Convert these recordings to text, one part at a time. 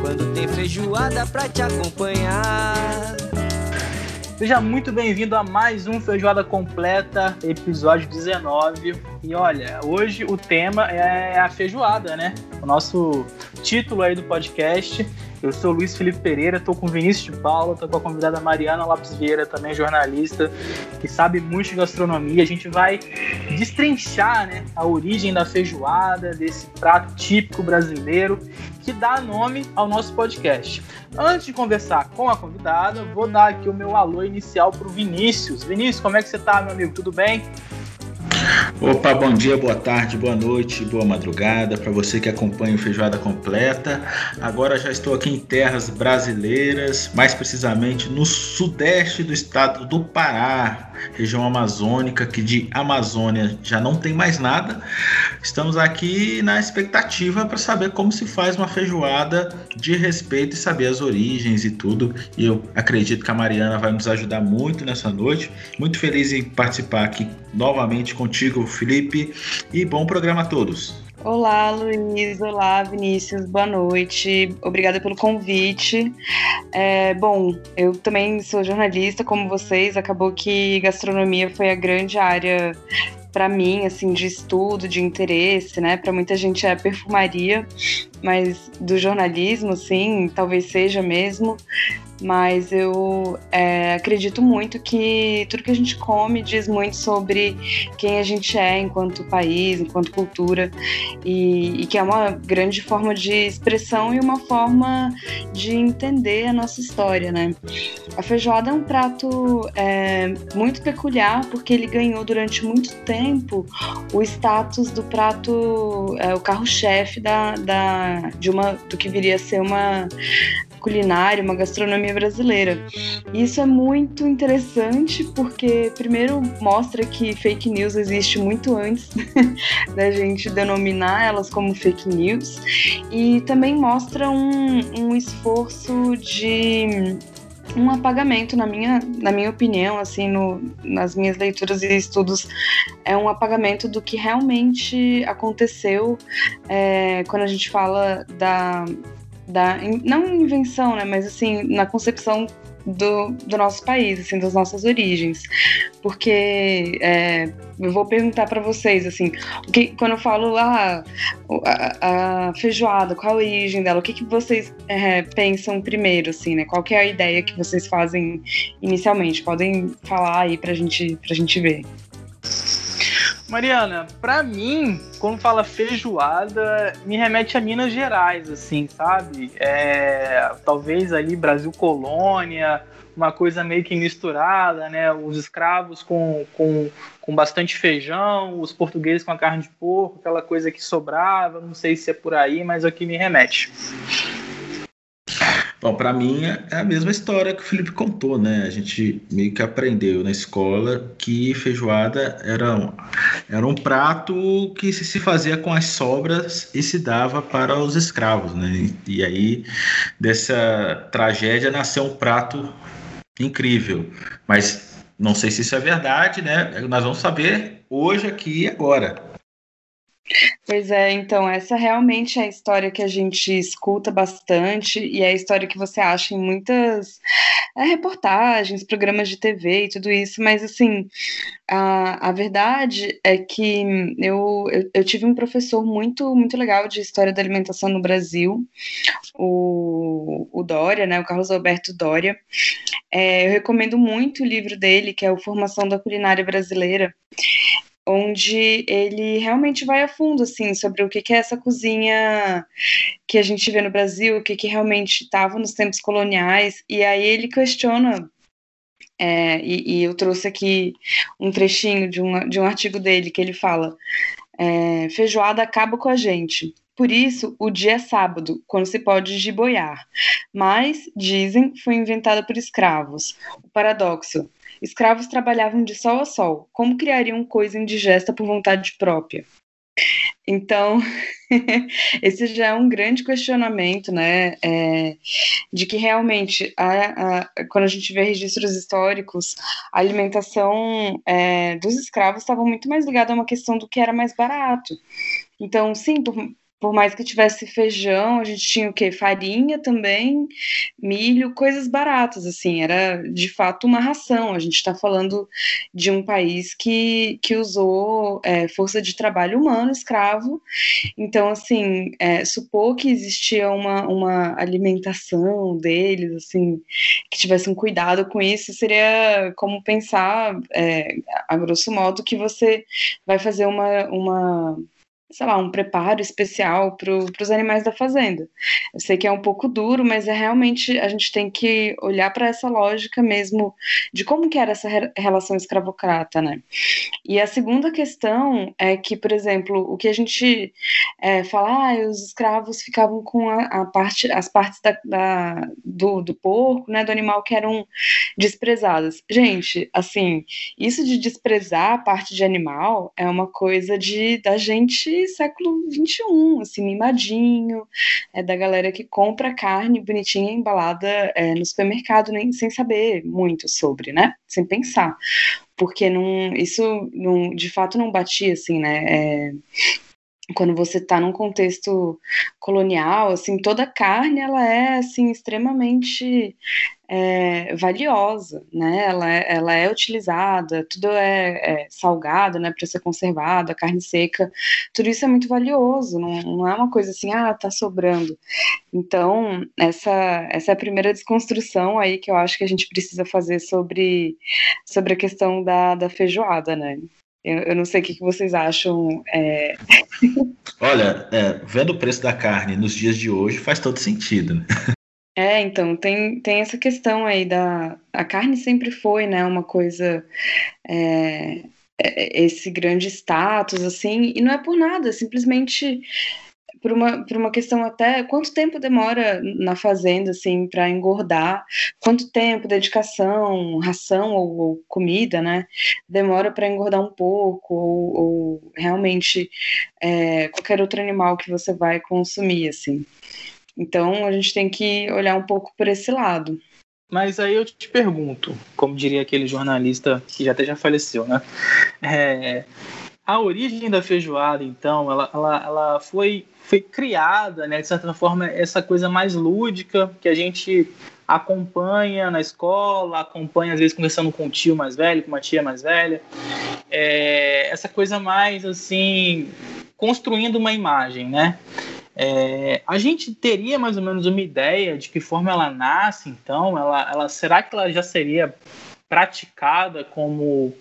quando tem feijoada pra te acompanhar. Seja muito bem-vindo a mais um Feijoada Completa, episódio 19. E olha, hoje o tema é a feijoada, né? O nosso título aí do podcast. Eu sou Luiz Felipe Pereira, estou com Vinícius de Paula, estou com a convidada Mariana Lopes Vieira, também jornalista, que sabe muito de gastronomia. A gente vai destrinchar né, a origem da feijoada, desse prato típico brasileiro que dá nome ao nosso podcast. Antes de conversar com a convidada, vou dar aqui o meu alô inicial para o Vinícius. Vinícius, como é que você está, meu amigo? Tudo bem? Opa, bom dia, boa tarde, boa noite, boa madrugada para você que acompanha o Feijoada Completa. Agora já estou aqui em terras brasileiras, mais precisamente no sudeste do estado do Pará, região amazônica, que de Amazônia já não tem mais nada. Estamos aqui na expectativa para saber como se faz uma feijoada de respeito e saber as origens e tudo. E eu acredito que a Mariana vai nos ajudar muito nessa noite. Muito feliz em participar aqui novamente contigo, Felipe, e bom programa a todos. Olá, Luiz. Olá, Vinícius. Boa noite. Obrigada pelo convite. É, bom, eu também sou jornalista, como vocês. Acabou que gastronomia foi a grande área para mim, assim, de estudo, de interesse, né? Para muita gente é perfumaria, mas do jornalismo, sim, talvez seja mesmo mas eu é, acredito muito que tudo que a gente come diz muito sobre quem a gente é enquanto país, enquanto cultura, e, e, que é uma grande forma de expressão e uma forma de entender a nossa história, né? A feijoada é um prato é, muito peculiar porque ele ganhou durante muito tempo o status do prato, é, o carro-chefe da, da, de uma, do que viria a ser uma culinária, uma gastronomia brasileira. E isso é muito interessante porque, primeiro, mostra que fake news existe muito antes da gente denominar elas como fake news, e também mostra um, um esforço de um apagamento na minha, na minha opinião, assim, no, nas minhas leituras e estudos, é um apagamento do que realmente aconteceu é, quando a gente fala da da não invenção, né, mas assim na concepção do, do nosso país, assim, das nossas origens, porque é, eu vou perguntar para vocês assim, o que, quando eu falo ah, a, a, feijoada, qual a origem dela, o que, que vocês é, pensam primeiro, assim, né? Qual é a ideia que vocês fazem inicialmente? Podem falar aí para gente, pra gente ver. Mariana, pra mim, quando fala feijoada, me remete a Minas Gerais, assim, sabe? É, talvez ali Brasil Colônia, uma coisa meio que misturada, né? Os escravos com, com, com bastante feijão, os portugueses com a carne de porco, aquela coisa que sobrava, não sei se é por aí, mas é o que me remete. Bom, para mim é a mesma história que o Felipe contou, né? A gente meio que aprendeu na escola que feijoada era um, era um prato que se fazia com as sobras e se dava para os escravos, né? E aí dessa tragédia nasceu um prato incrível, mas não sei se isso é verdade, né? Nós vamos saber hoje aqui e agora. Pois é, então, essa realmente é a história que a gente escuta bastante e é a história que você acha em muitas é, reportagens, programas de TV e tudo isso, mas assim, a, a verdade é que eu, eu, eu tive um professor muito, muito legal de história da alimentação no Brasil, o, o Dória, né, o Carlos Alberto Dória. É, eu recomendo muito o livro dele, que é o Formação da Culinária Brasileira onde ele realmente vai a fundo assim sobre o que, é essa cozinha que a gente vê no Brasil, o que, que realmente estava nos tempos coloniais, e aí ele questiona. É, e, e, eu trouxe aqui um trechinho de um, de um artigo dele que ele fala: é, feijoada acaba com a gente, Por isso, o dia é sábado, quando se pode giboiar. Mas, dizem, foi inventada por escravos. O paradoxo. Escravos trabalhavam de sol a sol. Como criariam coisa indigesta por vontade própria? Então, esse já é um grande questionamento, né? É, de que realmente, a, a, quando a gente vê registros históricos, a alimentação é, dos escravos estava muito mais ligada a uma questão do que era mais barato. Então, sim, por, por mais que tivesse feijão, a gente tinha o quê? Farinha também, milho, coisas baratas, assim, era de fato uma ração. A gente está falando de um país que, que usou é, força de trabalho humano, escravo. Então, assim, é, supor que existia uma, uma alimentação deles, assim, que tivesse um cuidado com isso, seria como pensar, é, a grosso modo, que você vai fazer uma. uma sei lá, um preparo especial para os animais da fazenda. Eu sei que é um pouco duro, mas é realmente a gente tem que olhar para essa lógica mesmo de como que era essa re relação escravocrata, né? E a segunda questão é que, por exemplo, o que a gente é, fala, ah, os escravos ficavam com a, a parte, as partes da, da, do, do porco, né, do animal que eram desprezadas. Gente, assim, isso de desprezar a parte de animal é uma coisa de da gente século XXI, assim, mimadinho, é da galera que compra carne bonitinha embalada é, no supermercado, nem sem saber muito sobre, né? Sem pensar. Porque não, isso não, de fato não batia, assim, né? É, quando você está num contexto colonial, assim, toda carne ela é assim extremamente é, valiosa, né? Ela, é, ela é utilizada, tudo é, é salgado, né? Para ser conservado, a carne seca, tudo isso é muito valioso. Não, não é uma coisa assim, ah, tá sobrando. Então essa essa é a primeira desconstrução aí que eu acho que a gente precisa fazer sobre sobre a questão da, da feijoada, né? Eu, eu não sei o que, que vocês acham. É... Olha, é, vendo o preço da carne nos dias de hoje, faz todo sentido. Né? É, então, tem, tem essa questão aí da. A carne sempre foi, né, uma coisa. É, é esse grande status, assim, e não é por nada, simplesmente por uma, por uma questão até quanto tempo demora na fazenda assim para engordar, quanto tempo, dedicação, ração ou, ou comida, né, demora para engordar um pouco ou, ou realmente é, qualquer outro animal que você vai consumir assim. Então a gente tem que olhar um pouco por esse lado. Mas aí eu te pergunto, como diria aquele jornalista que já até já faleceu, né? É, a origem da feijoada, então, ela, ela, ela foi foi criada, né, de certa forma, essa coisa mais lúdica que a gente acompanha na escola, acompanha às vezes conversando com um tio mais velho, com uma tia mais velha. É, essa coisa mais assim, construindo uma imagem, né? É, a gente teria mais ou menos uma ideia de que forma ela nasce, então? Ela, ela será que ela já seria praticada como,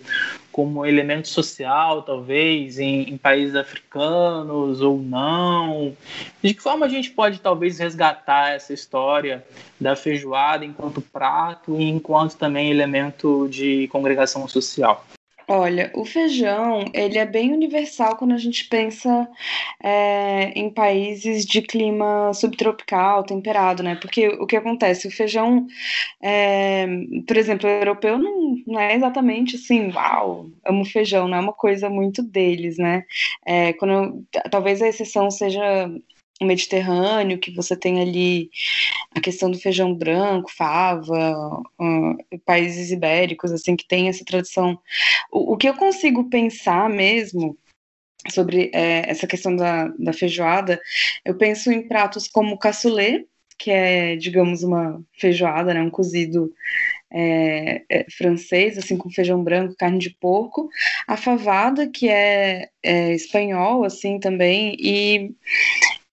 como elemento social, talvez, em, em, países africanos ou não? De que forma a gente pode, talvez, resgatar essa história da feijoada enquanto prato e enquanto também elemento de congregação social? Olha, o feijão, ele é bem universal quando a gente pensa é, em países de clima subtropical, temperado, né? Porque o que acontece? O feijão, é, por exemplo, o europeu não, não é exatamente assim, uau, amo feijão, não é uma coisa muito deles, né? É, quando, talvez a exceção seja o Mediterrâneo, que você tem ali a questão do feijão branco, fava, uh, países ibéricos, assim, que tem essa tradição. O, o que eu consigo pensar mesmo sobre é, essa questão da, da feijoada, eu penso em pratos como cassoulet, que é, digamos, uma feijoada, né, um cozido é, é, francês, assim, com feijão branco, carne de porco, a favada, que é, é espanhol, assim, também, e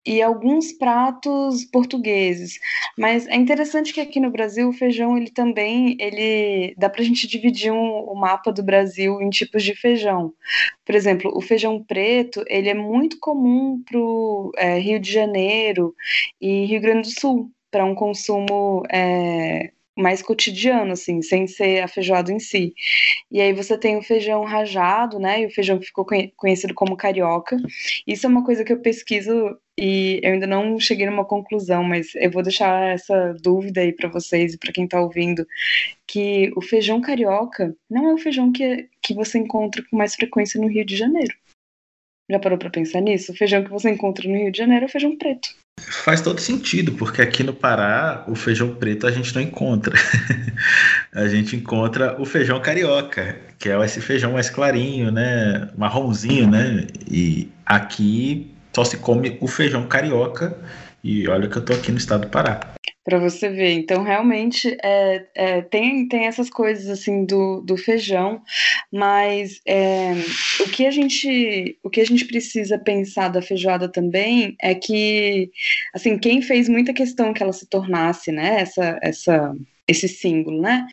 e alguns pratos portugueses. Mas é interessante que aqui no Brasil o feijão ele também ele dá para a gente dividir um, o mapa do Brasil em tipos de feijão. Por exemplo, o feijão preto ele é muito comum para o é, Rio de Janeiro e Rio Grande do Sul para um consumo é, mais cotidiano, assim, sem ser a feijoada em si. E aí você tem o feijão rajado, né? E o feijão que ficou conhecido como carioca. Isso é uma coisa que eu pesquiso e eu ainda não cheguei numa conclusão, mas eu vou deixar essa dúvida aí para vocês e para quem está ouvindo, que o feijão carioca não é o feijão que, que você encontra com mais frequência no Rio de Janeiro. Já parou para pensar nisso? O feijão que você encontra no Rio de Janeiro é o feijão preto. Faz todo sentido, porque aqui no Pará o feijão preto a gente não encontra. a gente encontra o feijão carioca, que é esse feijão mais clarinho, né? Marronzinho, né? E aqui só se come o feijão carioca. E olha que eu tô aqui no estado do Pará para você ver. Então, realmente, é, é, tem, tem essas coisas assim do, do feijão, mas é, o, que a gente, o que a gente precisa pensar da feijoada também é que, assim, quem fez muita questão que ela se tornasse, né, essa, essa, esse símbolo, né,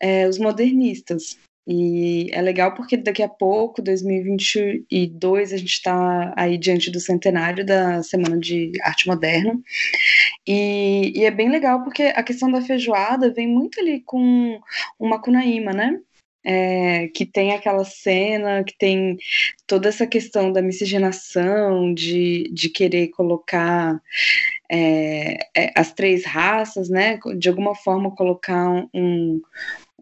é, os modernistas. E é legal porque daqui a pouco, 2022, a gente está aí diante do centenário da Semana de Arte Moderna. E, e, é bem legal porque a questão da feijoada vem muito ali com o Macunaíma, né? É, que tem aquela cena, que tem toda essa questão da miscigenação, de, de querer colocar é, é, as três raças, né? De alguma forma colocar um,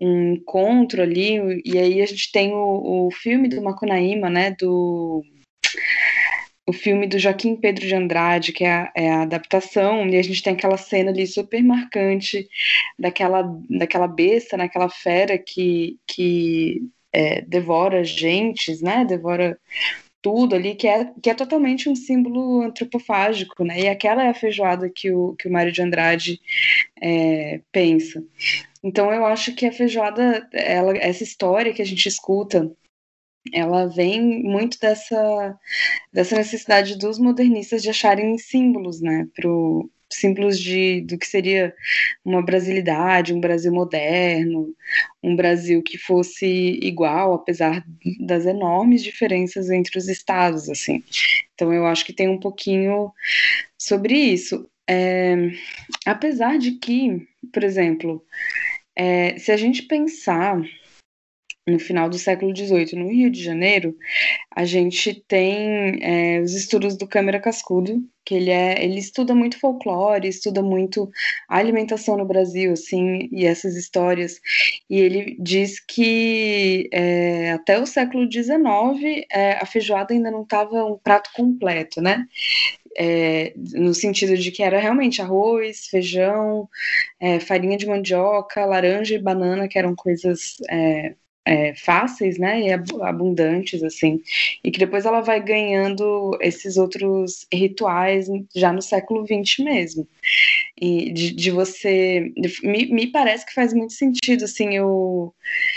um encontro ali, e aí a gente tem o, o filme do Macunaíma, né, do o filme do Joaquim Pedro de Andrade, que é a, é a, adaptação, e a gente tem aquela cena ali super marcante daquela, daquela besta, naquela fera que, que é, devora gentes, né, devora tudo ali, que é, que é totalmente um símbolo antropofágico, né, e aquela é a feijoada que o, que o Mário de Andrade é, pensa. Então eu acho que a feijoada, ela, essa história que a gente escuta, ela vem muito dessa, dessa necessidade dos modernistas de acharem símbolos, né, símbolos de, do que seria uma brasilidade, um Brasil moderno, um Brasil que fosse igual, apesar das enormes diferenças entre os estados, assim. Então eu acho que tem um pouquinho sobre isso. É, apesar de que, por exemplo, é, se a gente pensar no final do século XVIII, no Rio de Janeiro, a gente tem é, os estudos do Câmara Cascudo, que ele, é, ele estuda muito folclore, estuda muito a alimentação no Brasil, assim, e essas histórias, e ele diz que é, até o século XIX é, a feijoada ainda não estava um prato completo, né? é, no sentido de que era realmente arroz, feijão, é, farinha de mandioca, laranja e banana, que eram coisas é, é, fáceis, né, e abundantes, assim, e que depois ela vai ganhando esses outros rituais já no século XX mesmo, e de, de você, me, me parece que faz muito sentido, assim, eu,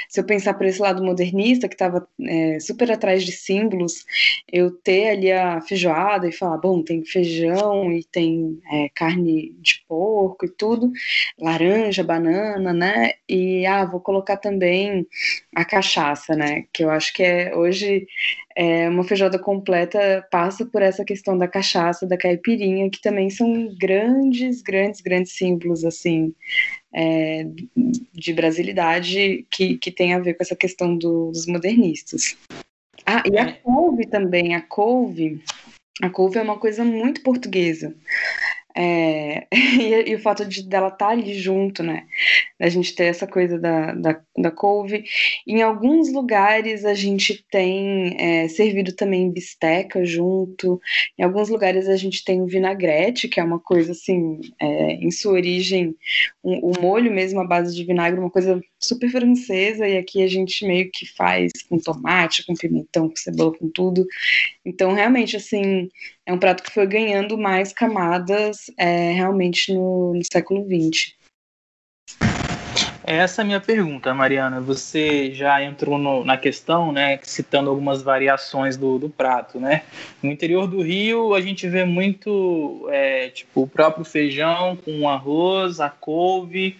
se eu pensar por esse lado modernista, que estava é, super atrás de símbolos, eu ter ali a feijoada e falar, bom, tem feijão e tem é, carne de porco e tudo, laranja, banana, né, e, ah, vou colocar também a cachaça, né? Que eu acho que é hoje é, uma feijoada completa passa por essa questão da cachaça, da caipirinha, que também são grandes, grandes, grandes símbolos assim é, de brasilidade que, que tem a ver com essa questão do, dos modernistas. Ah, e a é. couve também, a couve, a couve é uma coisa muito portuguesa. É, e, e, o fato de dela estar tá ali junto, né? A gente ter essa coisa da, da, da couve. Em alguns lugares a gente tem é, servido também bisteca junto. Em alguns lugares a gente tem o vinagrete, que é uma coisa assim, é, em sua origem, um, o molho mesmo à base de vinagre, uma coisa super francesa. E aqui a gente meio que faz com tomate, com pimentão, com cebola, com tudo. Então, realmente, assim, é um prato que foi ganhando mais camadas é, realmente no, no século XX. Essa é a minha pergunta, Mariana. Você já entrou no, na questão, né, citando algumas variações do, do, prato, né? No interior do Rio, a gente vê muito, é, tipo, o próprio feijão com arroz, a couve,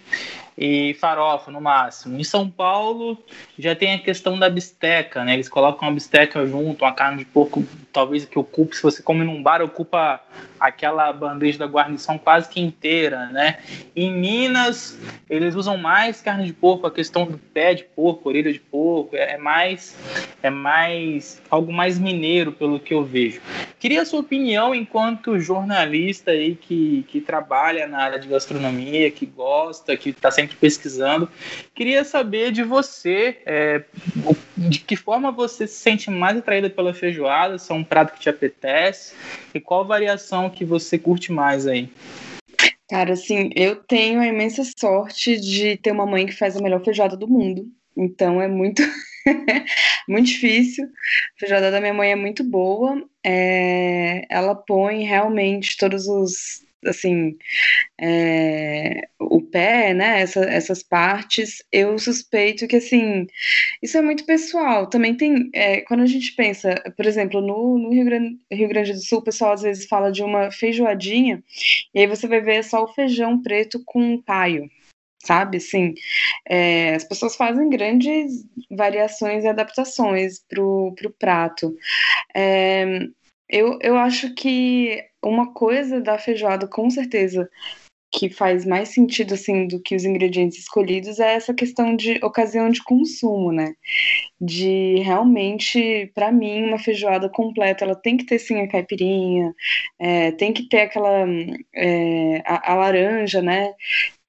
e farofa no máximo. Em São Paulo já tem a questão da bisteca, né? Eles colocam a bisteca junto, uma carne de porco, talvez que ocupe, se você come num bar, ocupa aquela bandeja da guarnição quase que inteira, né? Em Minas, eles usam mais carne de porco, a questão do pé de porco, orelha de porco, é mais é mais algo mais mineiro pelo que eu vejo. Queria a sua opinião enquanto jornalista aí que, que trabalha na área de gastronomia, que gosta, que está sempre pesquisando. Queria saber de você, é, de que forma você se sente mais atraída pela feijoada, se é um prato que te apetece, e qual variação que você curte mais aí? Cara, assim, eu tenho a imensa sorte de ter uma mãe que faz a melhor feijoada do mundo. Então é muito muito difícil. A feijoada da minha mãe é muito boa. É, ela põe realmente todos os assim é, o pé, né? Essa, essas partes, eu suspeito que assim isso é muito pessoal. Também tem é, quando a gente pensa, por exemplo, no, no Rio, Grande, Rio Grande do Sul, o pessoal às vezes fala de uma feijoadinha e aí você vai ver só o feijão preto com paio sabe? Assim, é, as pessoas fazem grandes variações e adaptações pro, pro prato. É, eu, eu acho que uma coisa da feijoada, com certeza, que faz mais sentido assim do que os ingredientes escolhidos é essa questão de ocasião de consumo, né? De realmente, para mim, uma feijoada completa, ela tem que ter sim a caipirinha, é, tem que ter aquela é, a, a, laranja, né?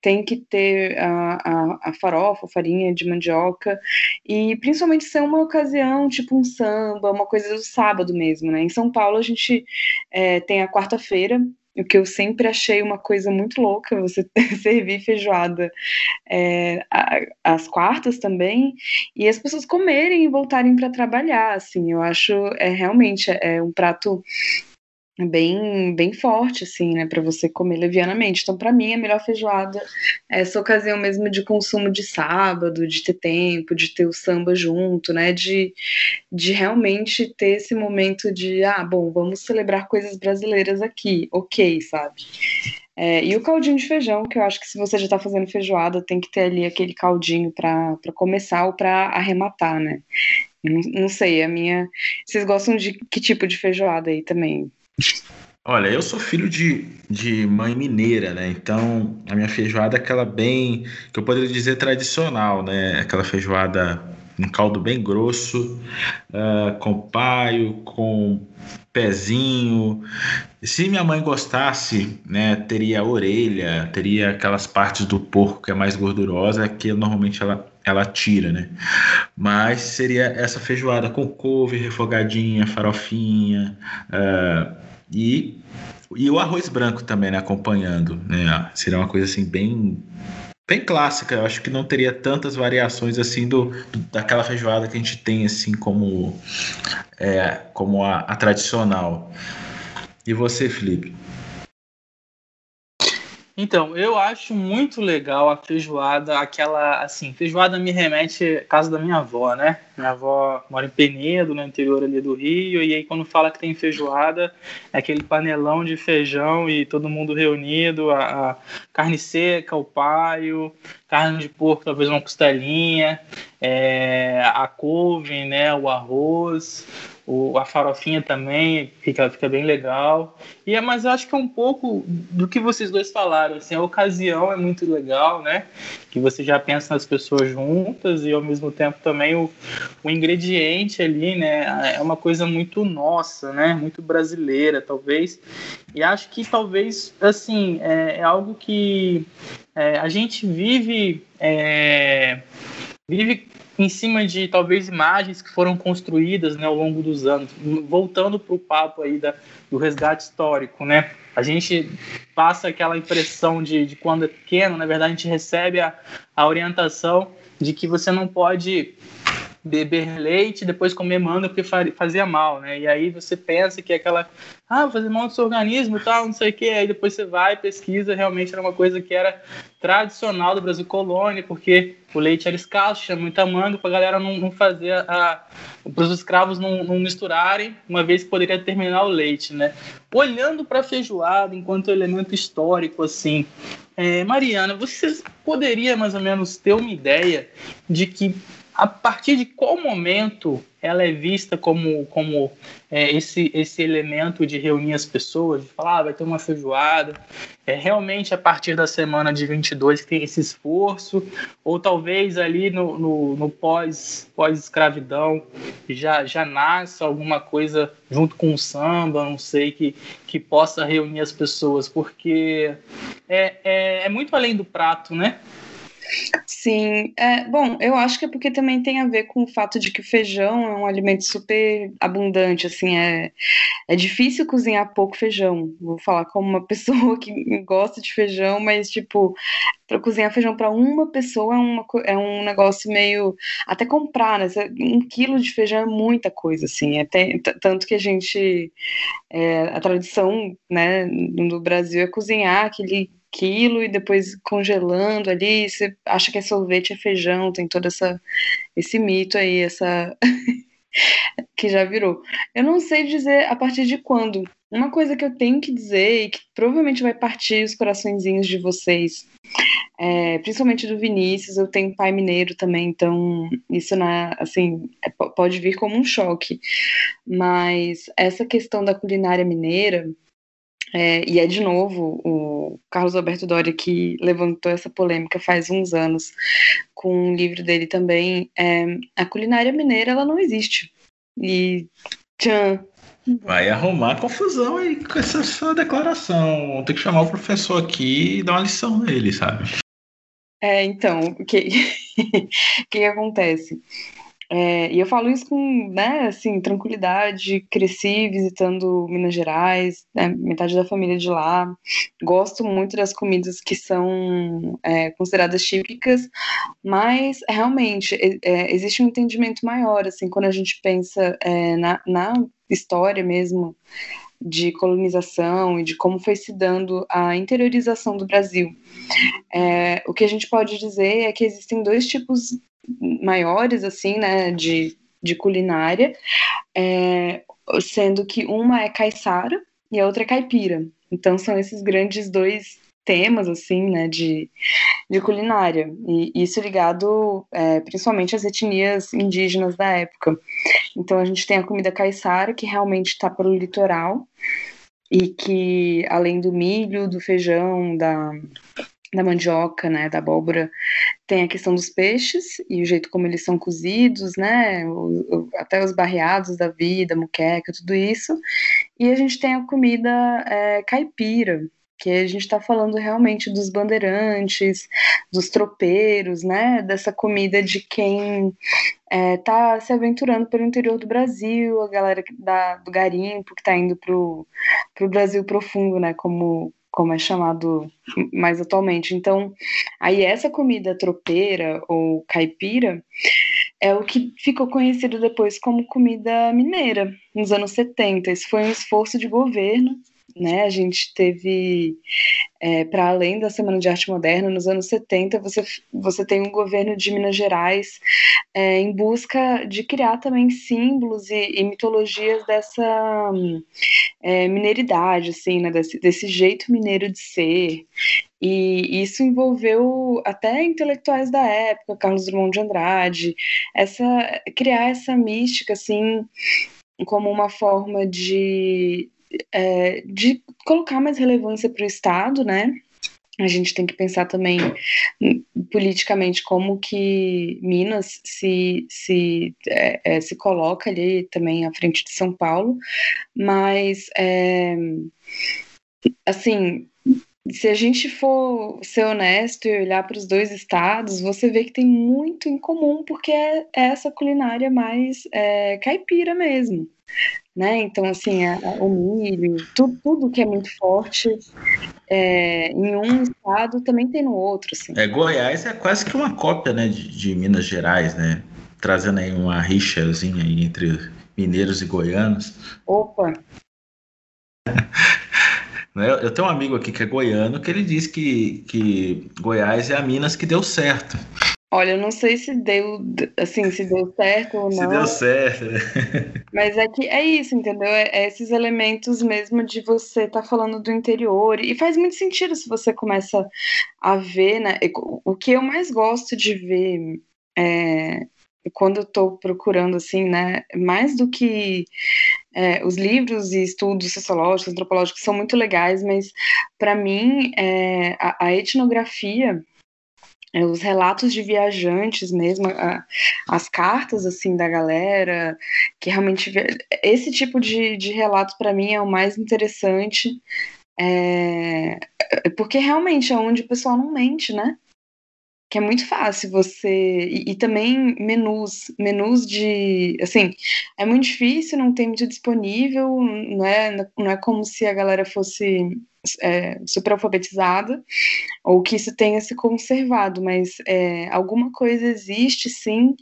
Tem que ter a, a, a, farofa, a farinha de mandioca, e principalmente ser uma ocasião, tipo um samba, uma coisa do sábado mesmo, né? Em São Paulo a gente é, tem a quarta-feira, o que eu sempre achei uma coisa muito louca, você servir feijoada é, às quartas também, e as pessoas comerem e voltarem para trabalhar, assim, eu acho é realmente é um prato bem bem forte assim, né, para você comer levianamente. Então, para mim, a melhor feijoada é essa ocasião mesmo de consumo de sábado, de ter tempo, de ter o samba junto, né, de, de realmente ter esse momento de, ah, bom, vamos celebrar coisas brasileiras aqui, ok, sabe? É, e o caldinho de feijão, que eu acho que se você já está fazendo feijoada, tem que ter ali aquele caldinho para começar ou para arrematar, né? Não, não sei, a minha. Vocês gostam de que tipo de feijoada aí também? Olha, eu sou filho de, de mãe mineira, né? Então, a minha feijoada é aquela bem, que eu poderia dizer tradicional, né? Aquela feijoada um caldo bem grosso, uh, com paio, com pezinho. Se minha mãe gostasse, né, teria orelha, teria aquelas partes do porco que é mais gordurosa, que normalmente ela, ela tira, né? Mas seria essa feijoada com couve, refogadinha, farofinha, uh, e, e o arroz branco também, né, acompanhando, né? Seria uma coisa assim bem bem clássica. Eu acho que não teria tantas variações assim do, do daquela feijoada que a gente tem assim como é, como a, a tradicional. E você, Felipe? Então, eu acho muito legal a feijoada, aquela, assim, feijoada me remete à casa da minha avó, né? Minha avó mora em Penedo, no interior ali do Rio, e aí quando fala que tem feijoada, é aquele panelão de feijão e todo mundo reunido, a, a carne seca, o paio, carne de porco, talvez uma costelinha, é, a couve, né, o arroz, o, a farofinha também fica, fica bem legal. E é, mas eu acho que é um pouco do que vocês dois falaram. Assim, a ocasião é muito legal, né? Que você já pensa nas pessoas juntas e ao mesmo tempo também o, o ingrediente ali, né? É uma coisa muito nossa, né? Muito brasileira, talvez. E acho que talvez, assim, é, é algo que é, a gente vive. É, vive em cima de talvez imagens que foram construídas né, ao longo dos anos. Voltando para o papo aí da, do resgate histórico, né? A gente passa aquela impressão de, de quando é pequeno, na verdade a gente recebe a, a orientação de que você não pode beber leite, depois comer manga porque fazia mal, né? E aí você pensa que é aquela, ah, fazer mal do seu organismo e tal, não sei o que, aí depois você vai, pesquisa, realmente era uma coisa que era tradicional do Brasil colônia, porque o leite era escasso, tinha muita manga, para a galera não, não fazer a. para os escravos não, não, misturarem, uma vez que poderia terminar o leite, né? Olhando para a feijoada enquanto elemento histórico, assim, é, Mariana, você poderia mais ou menos ter uma ideia de que a partir de qual momento ela é vista como, como é, esse, esse elemento de reunir as pessoas, de falar, ah, vai ter uma feijoada. É realmente a partir da semana de 22 que tem esse esforço, ou talvez ali no, no, no pós, pós-escravidão já, já nasce alguma coisa junto com o samba, não sei, que, que possa reunir as pessoas, porque é, é, é muito além do prato, né? Sim, é, bom, eu acho que é porque também tem a ver com o fato de que o feijão é um alimento super abundante, assim, é, é difícil cozinhar pouco feijão. Vou falar como uma pessoa que gosta de feijão, mas, tipo, para cozinhar feijão para uma pessoa é, uma, é um negócio meio. Até comprar, né? Um quilo de feijão é muita coisa, assim. É tanto que a gente. É, a tradição né, no Brasil é cozinhar aquele quilo e depois congelando ali, você acha que é sorvete, é feijão, tem todo essa, esse mito aí, essa que já virou. Eu não sei dizer a partir de quando. Uma coisa que eu tenho que dizer e que provavelmente vai partir os coraçõezinhos de vocês, é, principalmente do Vinícius, eu tenho pai mineiro também, então isso na, assim é, pode vir como um choque. Mas essa questão da culinária mineira é, e é de novo o Carlos Alberto Doria que levantou essa polêmica faz uns anos com um livro dele também. É, a culinária mineira ela não existe. E tchan. Vai arrumar confusão aí com essa sua declaração. Vou ter que chamar o professor aqui e dar uma lição nele, sabe? É, então, o que, que acontece? É, e eu falo isso com, né, assim, tranquilidade. Cresci visitando Minas Gerais, né, metade da família de lá. Gosto muito das comidas que são é, consideradas típicas, mas realmente é, existe um entendimento maior, assim, quando a gente pensa é, na, na história mesmo de colonização e de como foi se dando a interiorização do Brasil. É, o que a gente pode dizer é que existem dois tipos maiores, assim, né, de, de culinária, é, sendo que uma é caiçara e a outra é caipira. Então são esses grandes dois temas, assim, né, de, de culinária. E isso ligado é, principalmente às etnias indígenas da época. Então a gente tem a comida caiçara, que realmente está pelo litoral, e que além do milho, do feijão, da, da mandioca, né, da abóbora, tem a questão dos peixes e o jeito como eles são cozidos, né, o, o, até os barreados da vida, muqueca, tudo isso. E a gente tem a comida é, caipira, que a gente está falando realmente dos bandeirantes, dos tropeiros, né, dessa comida de quem está é, se aventurando pelo interior do Brasil, a galera da, do garimpo que está indo para o Brasil profundo, né, como como é chamado mais atualmente. Então, aí essa comida tropeira ou caipira é o que ficou conhecido depois como comida mineira, nos anos 70. Isso foi um esforço de governo né? A gente teve, é, para além da Semana de Arte Moderna, nos anos 70, você, você tem um governo de Minas Gerais é, em busca de criar também símbolos e, e mitologias dessa é, mineiridade, assim, né? Desse, desse jeito mineiro de ser. E isso envolveu até intelectuais da época, Carlos Drummond de Andrade, essa, criar essa mística, assim, como uma forma de, é, de colocar mais relevância para o Estado, né? A gente tem que pensar também hum, politicamente como que Minas se, se, é, é, se coloca ali também à frente de São Paulo, mas é, assim se a gente for ser honesto e olhar para os dois estados, você vê que tem muito em comum, porque é, é essa culinária mais é, caipira mesmo né? Então, assim, a, a, o milho, tudo, tudo que é muito forte é, em um estado também tem no outro, assim. É, Goiás é quase que uma cópia, né, de, de Minas Gerais, né? trazendo aí uma rixazinha aí entre mineiros e goianos. Opa! Né, eu tenho um amigo aqui que é goiano que ele diz que, que Goiás é a Minas que deu certo. Olha, eu não sei se deu, assim, se deu certo ou não. Se deu certo. Mas é que é isso, entendeu? É, é esses elementos mesmo de você estar tá falando do interior. E faz muito sentido se você começa a ver, né? O que eu mais gosto de ver é, quando eu estou procurando, assim, né? Mais do que é, os livros e estudos sociológicos, antropológicos são muito legais, mas para mim é, a, a, etnografia, é, os relatos de viajantes mesmo, a, as cartas assim da galera, que realmente esse tipo de, de relato para mim é o mais interessante, é, é, porque realmente é onde o pessoal não mente, né? Que é muito fácil você. E, e, também menus, menus de. Assim, é muito difícil, não tem muito disponível, não é, não é como se a galera fosse é, ou que isso tenha se conservado, mas é, alguma coisa existe sim,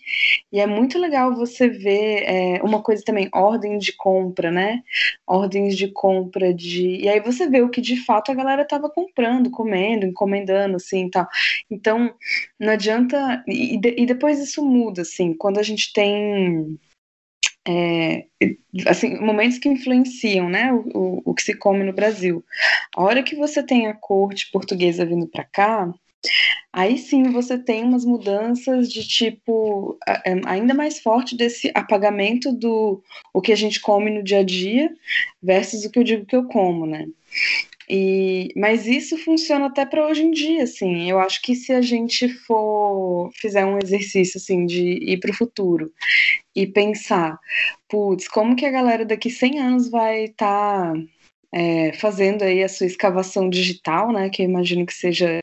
e é muito legal você ver é, uma coisa também, ordem de compra, né? Ordens de compra de. E aí você vê o que de fato a galera estava comprando, comendo, encomendando, assim tal. Então, não adianta. E, e depois isso muda, assim, quando a gente tem é, assim, momentos que influenciam né, o, o, que se come no Brasil. A hora que você tem a corte portuguesa vindo para cá, aí sim você tem umas mudanças de tipo é, ainda mais forte desse apagamento do o que a gente come no dia a dia versus o que eu digo que eu como, né? E, mas isso funciona até para hoje em dia, assim. Eu acho que se a gente for fizer um exercício assim de ir para o futuro e pensar, putz, como que a galera daqui 100 anos vai estar tá, é, fazendo aí a sua escavação digital, né? Que eu imagino que seja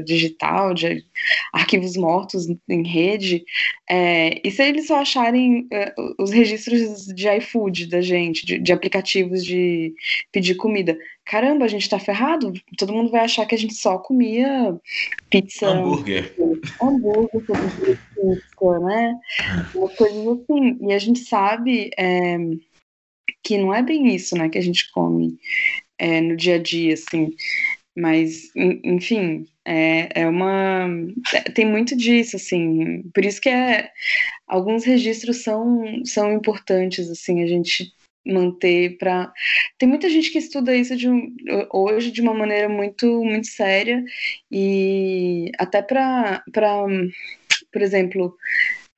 digital, de arquivos mortos em rede, é, e se eles só acharem é, os registros de iFood da gente, de, de, aplicativos de pedir comida, caramba, a gente tá ferrado? Todo mundo vai achar que a gente só comia pizza. Hambúrguer. Hambúrguer, pizza, né? Umas coisas assim. E a gente sabe é, que não é bem isso, né, que a gente come é, no dia a dia, assim. Mas, enfim, é, é uma. É, tem muito disso, assim. Por isso que é, alguns registros são, são importantes, assim, a gente manter para tem muita gente que estuda isso de um, hoje de uma maneira muito muito séria e até para por exemplo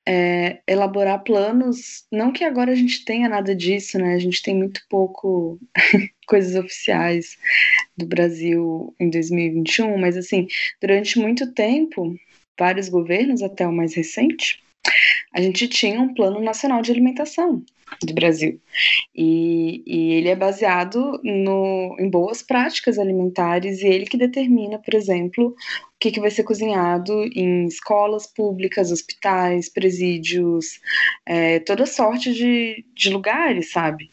é, elaborar planos não que agora a gente tenha nada disso né a gente tem muito pouco coisas oficiais do Brasil em 2021, mas assim, durante muito tempo, vários governos, até o mais recente, a gente tinha um plano nacional de alimentação do Brasil. E, e, ele é baseado no, em boas práticas alimentares e ele que determina, por exemplo, o que, que vai ser cozinhado em escolas públicas, hospitais, presídios, é, toda sorte de, de lugares, sabe?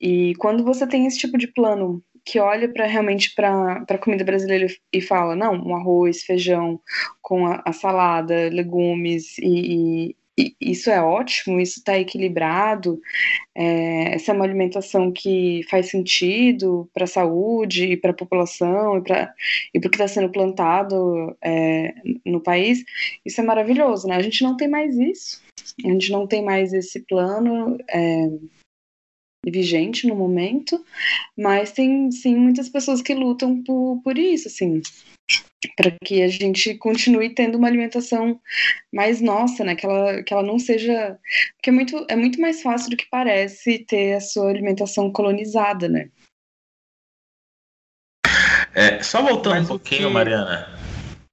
E quando você tem esse tipo de plano que olha para realmente para a comida brasileira e fala, não, um arroz, feijão com a, a salada, legumes e, e isso é ótimo, isso está equilibrado, é, essa é uma alimentação que faz sentido para a saúde e para a população e para e o que está sendo plantado é, no país, isso é maravilhoso, né? A gente não tem mais isso, a gente não tem mais esse plano é, vigente no momento, mas tem sim muitas pessoas que lutam por, por isso, assim, para que a gente continue tendo uma alimentação mais nossa, né? Que ela, que ela não seja. Porque é muito, é muito mais fácil do que parece ter a sua alimentação colonizada, né? É, só voltando Mas um pouquinho, que... Mariana.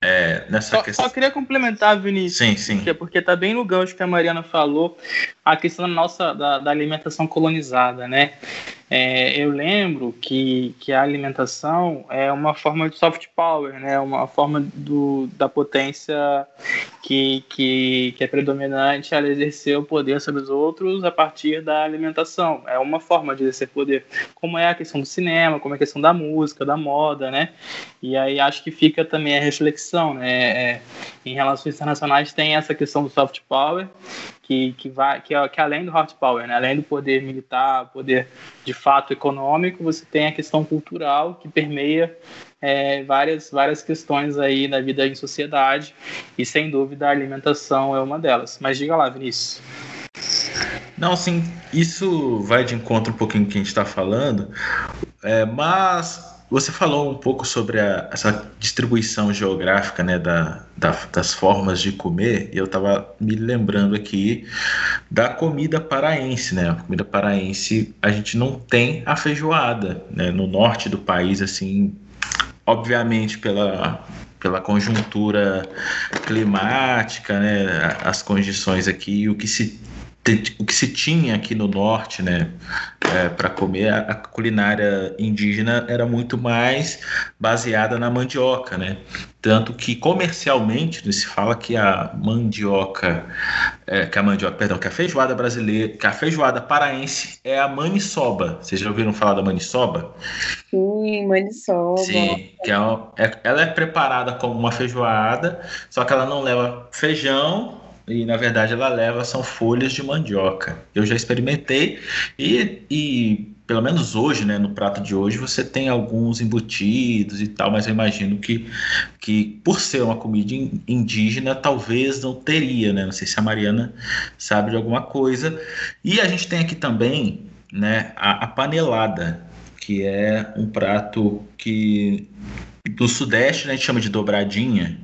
É, nessa só, questão... só queria complementar, Vinícius. Sim, sim. Porque, porque tá bem no gancho que a Mariana falou, a questão da nossa da, da alimentação colonizada, né? É, eu lembro que, que a alimentação é uma forma de soft power, né? Uma forma do, da potência que, que, que é predominante ela exercer o poder sobre os outros a partir da alimentação. É uma forma de exercer poder, como é a questão do cinema, como é a questão da música, da moda, né? E aí acho que fica também a reflexão, né? É, em relações internacionais tem essa questão do soft power que, que vai que, que além do hard power, né? além do poder militar, poder de fato econômico, você tem a questão cultural que permeia é, várias várias questões aí na vida em sociedade e sem dúvida a alimentação é uma delas. Mas diga lá, Vinícius. Não, sim, isso vai de encontro um pouquinho que a gente está falando, é, mas você falou um pouco sobre a, essa distribuição geográfica né, da, da, das formas de comer, e eu estava me lembrando aqui da comida paraense. Né? A comida paraense, a gente não tem a feijoada. Né? No norte do país, assim, obviamente pela, pela conjuntura climática, né, as condições aqui, o que se o que se tinha aqui no norte, né, é, para comer a, culinária indígena era muito mais baseada na mandioca, né? Tanto que comercialmente né, se fala que a mandioca, é, que a mandioca, perdão, que a feijoada brasileira, que a feijoada paraense é a maniçoba. Vocês já ouviram falar da maniçoba? Sim, maniçoba. Sim, que é, uma, é ela é preparada como uma feijoada, só que ela não leva feijão e na verdade ela leva são folhas de mandioca. Eu já experimentei e, e pelo menos hoje, né, no prato de hoje, você tem alguns embutidos e tal, mas eu imagino que, que por ser uma comida indígena, talvez não teria, né? Não sei se a Mariana sabe de alguma coisa. E a gente tem aqui também, né, a, a panelada, que é um prato que do Sudeste né, a gente chama de dobradinha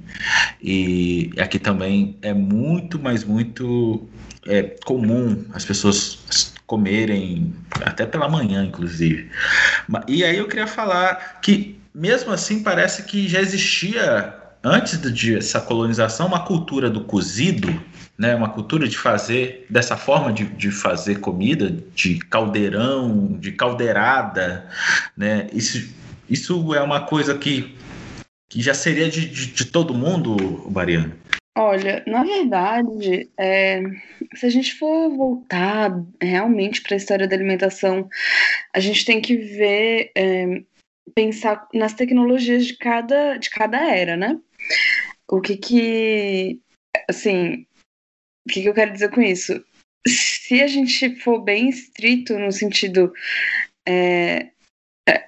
e aqui também é muito, mas muito é, comum as pessoas comerem até pela manhã, inclusive. E aí eu queria falar que mesmo assim parece que já existia antes de essa colonização uma cultura do cozido, né, uma cultura de fazer dessa forma de, de fazer comida, de caldeirão, de caldeirada, né? Isso isso é uma coisa que, que já seria de, de, de todo mundo, Mariana? Olha, na verdade, é, se a gente for voltar realmente para a história da alimentação, a gente tem que ver, é, pensar nas tecnologias de cada, de cada era, né? O que que, assim, o que, que eu quero dizer com isso? Se a gente for bem estrito no sentido é,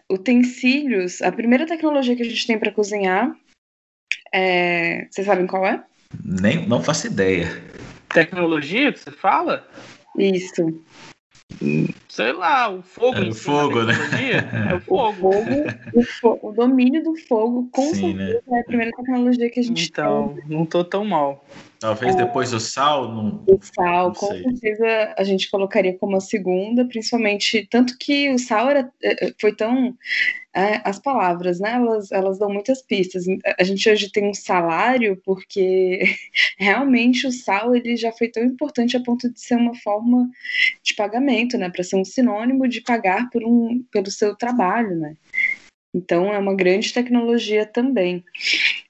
utensílios, a primeira tecnologia que a gente tem para cozinhar, é... vocês sabem qual é? Nem, não faço ideia. Tecnologia que você fala? Isso. Sei lá, o fogo. É o fogo, né? É o fogo. O, fogo o, o, domínio do fogo, com Sim, né? certeza, né? é a primeira tecnologia que a gente então, tem. Então, não tô tão mal. Talvez é, depois do sal. Não, o sal, não com certeza a gente colocaria como a segunda, principalmente. Tanto que o sal era, é, é, foi tão. É, as palavras, né? Elas, elas dão muitas pistas. A gente hoje tem um salário porque realmente o sal ele já foi tão importante a ponto de ser uma forma de pagamento, né? Para ser um sinônimo de pagar por um, pelo seu trabalho, né? Então, é uma grande tecnologia também.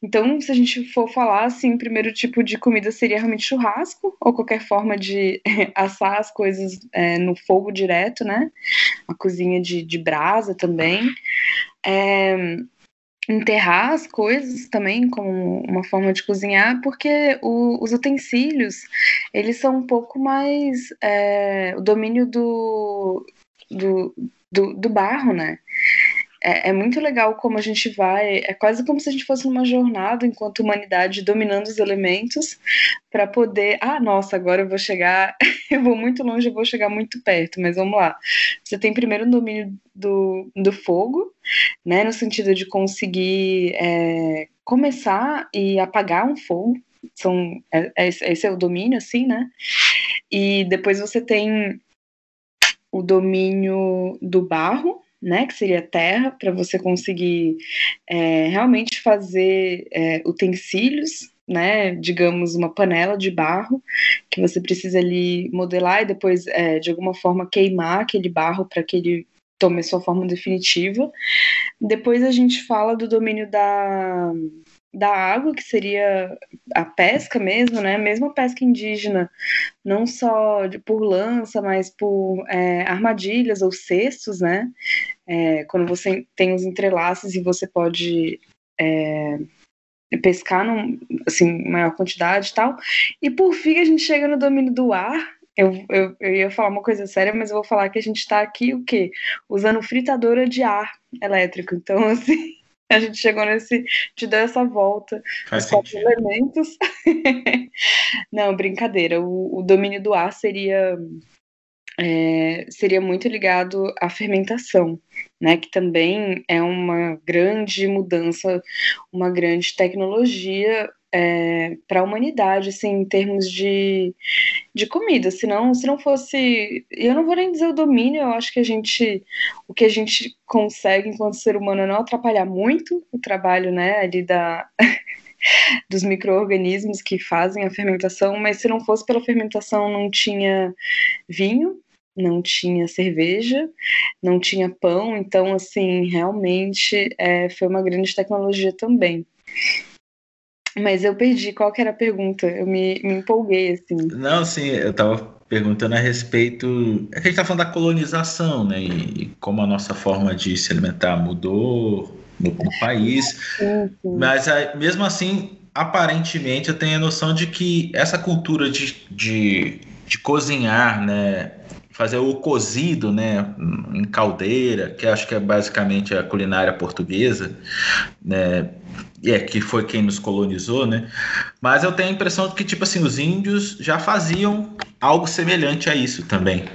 Então, se a gente for falar, assim, o primeiro tipo de comida seria realmente churrasco, ou qualquer forma de assar as coisas é, no fogo direto, né? A cozinha de, de brasa também. É, enterrar as coisas também como uma forma de cozinhar, porque o, os utensílios, eles são um pouco mais é, o domínio do, do, do, do barro, né? É, é, muito legal como a gente vai. É quase como se a gente fosse numa jornada enquanto humanidade dominando os elementos para poder. Ah, nossa, agora eu vou chegar. eu vou muito longe, eu vou chegar muito perto. Mas vamos lá. Você tem primeiro o domínio do, do fogo, né? No sentido de conseguir é, começar e apagar um fogo. São, é, é, esse é o domínio, assim, né? E depois você tem o domínio do barro, né, que seria terra, para você conseguir é, realmente fazer é, utensílios, né, digamos uma panela de barro que você precisa ali modelar e depois é, de alguma forma queimar aquele barro para que ele tome sua forma definitiva. Depois a gente fala do domínio da, da água, que seria a pesca mesmo, né? Mesmo a pesca indígena, não só de, por lança, mas por é, armadilhas ou cestos, né? É, quando você tem os entrelaços e você pode é, pescar num, assim, maior quantidade e tal. E por fim a gente chega no domínio do ar, eu, eu, eu, ia falar uma coisa séria, mas eu vou falar que a gente está aqui o quê? Usando fritadora de ar elétrico. Então, assim, a gente chegou nesse. te deu essa volta. Faz quatro elementos. Não, brincadeira. O, o, domínio do ar seria. É, seria muito ligado à fermentação, né, que também é uma grande mudança, uma grande tecnologia é, para a humanidade, assim, em termos de, de comida. Senão, se não fosse. Eu não vou nem dizer o domínio, eu acho que a gente. O que a gente consegue enquanto ser humano é não atrapalhar muito o trabalho, né, ali da. dos micro-organismos que fazem a fermentação, mas se não fosse pela fermentação, não tinha vinho, não tinha cerveja, não tinha pão, então, assim, realmente é, foi uma grande tecnologia também. Mas eu perdi. Qual que era a pergunta? Eu me, me empolguei, assim. Não, sim, eu estava perguntando a respeito. É que a gente está falando da colonização, né? E como a nossa forma de se alimentar mudou no, no país. Sim, sim. Mas mesmo assim, aparentemente, eu tenho a noção de que essa cultura de, de, de cozinhar, né? fazer o cozido, né, em caldeira, que acho que é basicamente a culinária portuguesa, né, é que foi quem nos colonizou, né? Mas eu tenho a impressão de que tipo assim os índios já faziam algo semelhante a isso também.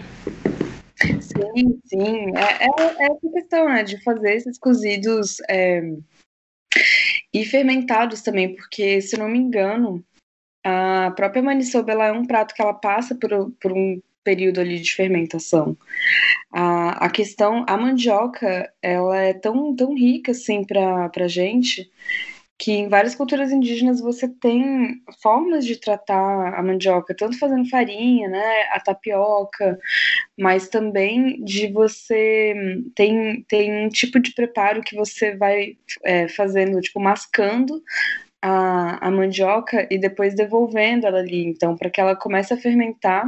Sim, sim, é, é, é essa questão, né, de fazer esses cozidos é, e fermentados também, porque se não me engano a própria maniçoba ela é um prato que ela passa por, por um período ali de fermentação. A, a questão, a mandioca, ela é tão, tão rica assim para a gente que em várias culturas indígenas você tem formas de tratar a mandioca, tanto fazendo farinha, né, a tapioca, mas também de você tem, tem um tipo de preparo que você vai é, fazendo, tipo mascando a, a mandioca e depois devolvendo ela ali, então, para que ela comece a fermentar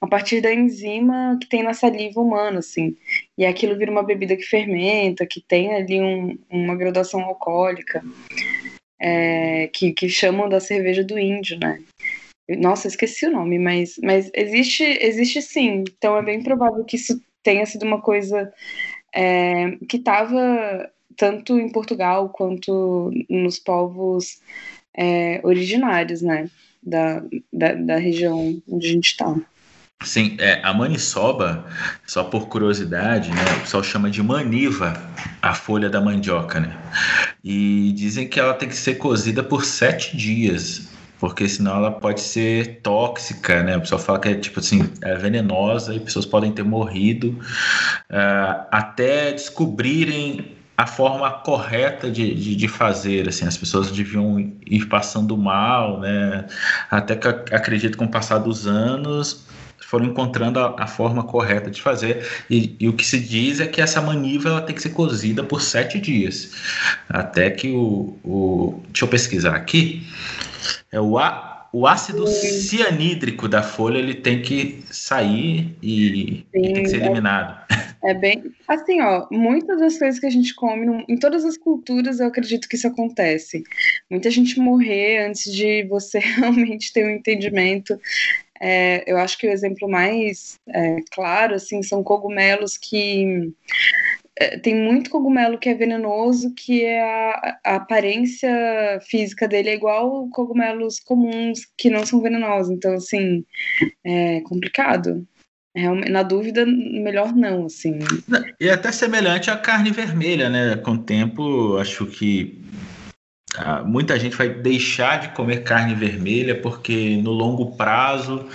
a partir da enzima que tem na saliva humana, assim. E aquilo vira uma bebida que fermenta, que tem ali um, uma graduação alcoólica, é, que, que chamam da cerveja do índio, né? Nossa, esqueci o nome, mas, mas existe, existe sim. Então é bem provável que isso tenha sido uma coisa é, que estava tanto em Portugal quanto nos povos é, originários, né, da, da, da, região onde a gente está. Sim, é, a maniçoba, só por curiosidade, né, o pessoal chama de maniva a folha da mandioca, né? E dizem que ela tem que ser cozida por sete dias, porque senão ela pode ser tóxica, né? O pessoal fala que é tipo assim, é venenosa e pessoas podem ter morrido uh, até descobrirem a forma correta de, de, de, fazer, assim, as pessoas deviam ir passando mal, né, até que acredito com o passar dos anos foram encontrando a, a forma correta de fazer e, e, o que se diz é que essa maniva tem que ser cozida por sete dias, até que o, o deixa eu pesquisar aqui, é o a o ácido cianídrico da folha ele tem que sair e, Sim, e tem que ser é eliminado. É, é, bem assim, ó. Muitas das coisas que a gente come, em todas as culturas, eu acredito que isso acontece. Muita gente morrer antes de você realmente ter um entendimento. É, eu acho que o exemplo mais é, claro, assim, são cogumelos que é, tem muito cogumelo que é venenoso, que é a, a, aparência física dele é igual cogumelos comuns que não são venenosos. Então, assim, é complicado. É, na dúvida, melhor não, assim. E até semelhante à carne vermelha, né? Com o tempo, acho que ah, muita gente vai deixar de comer carne vermelha porque no longo prazo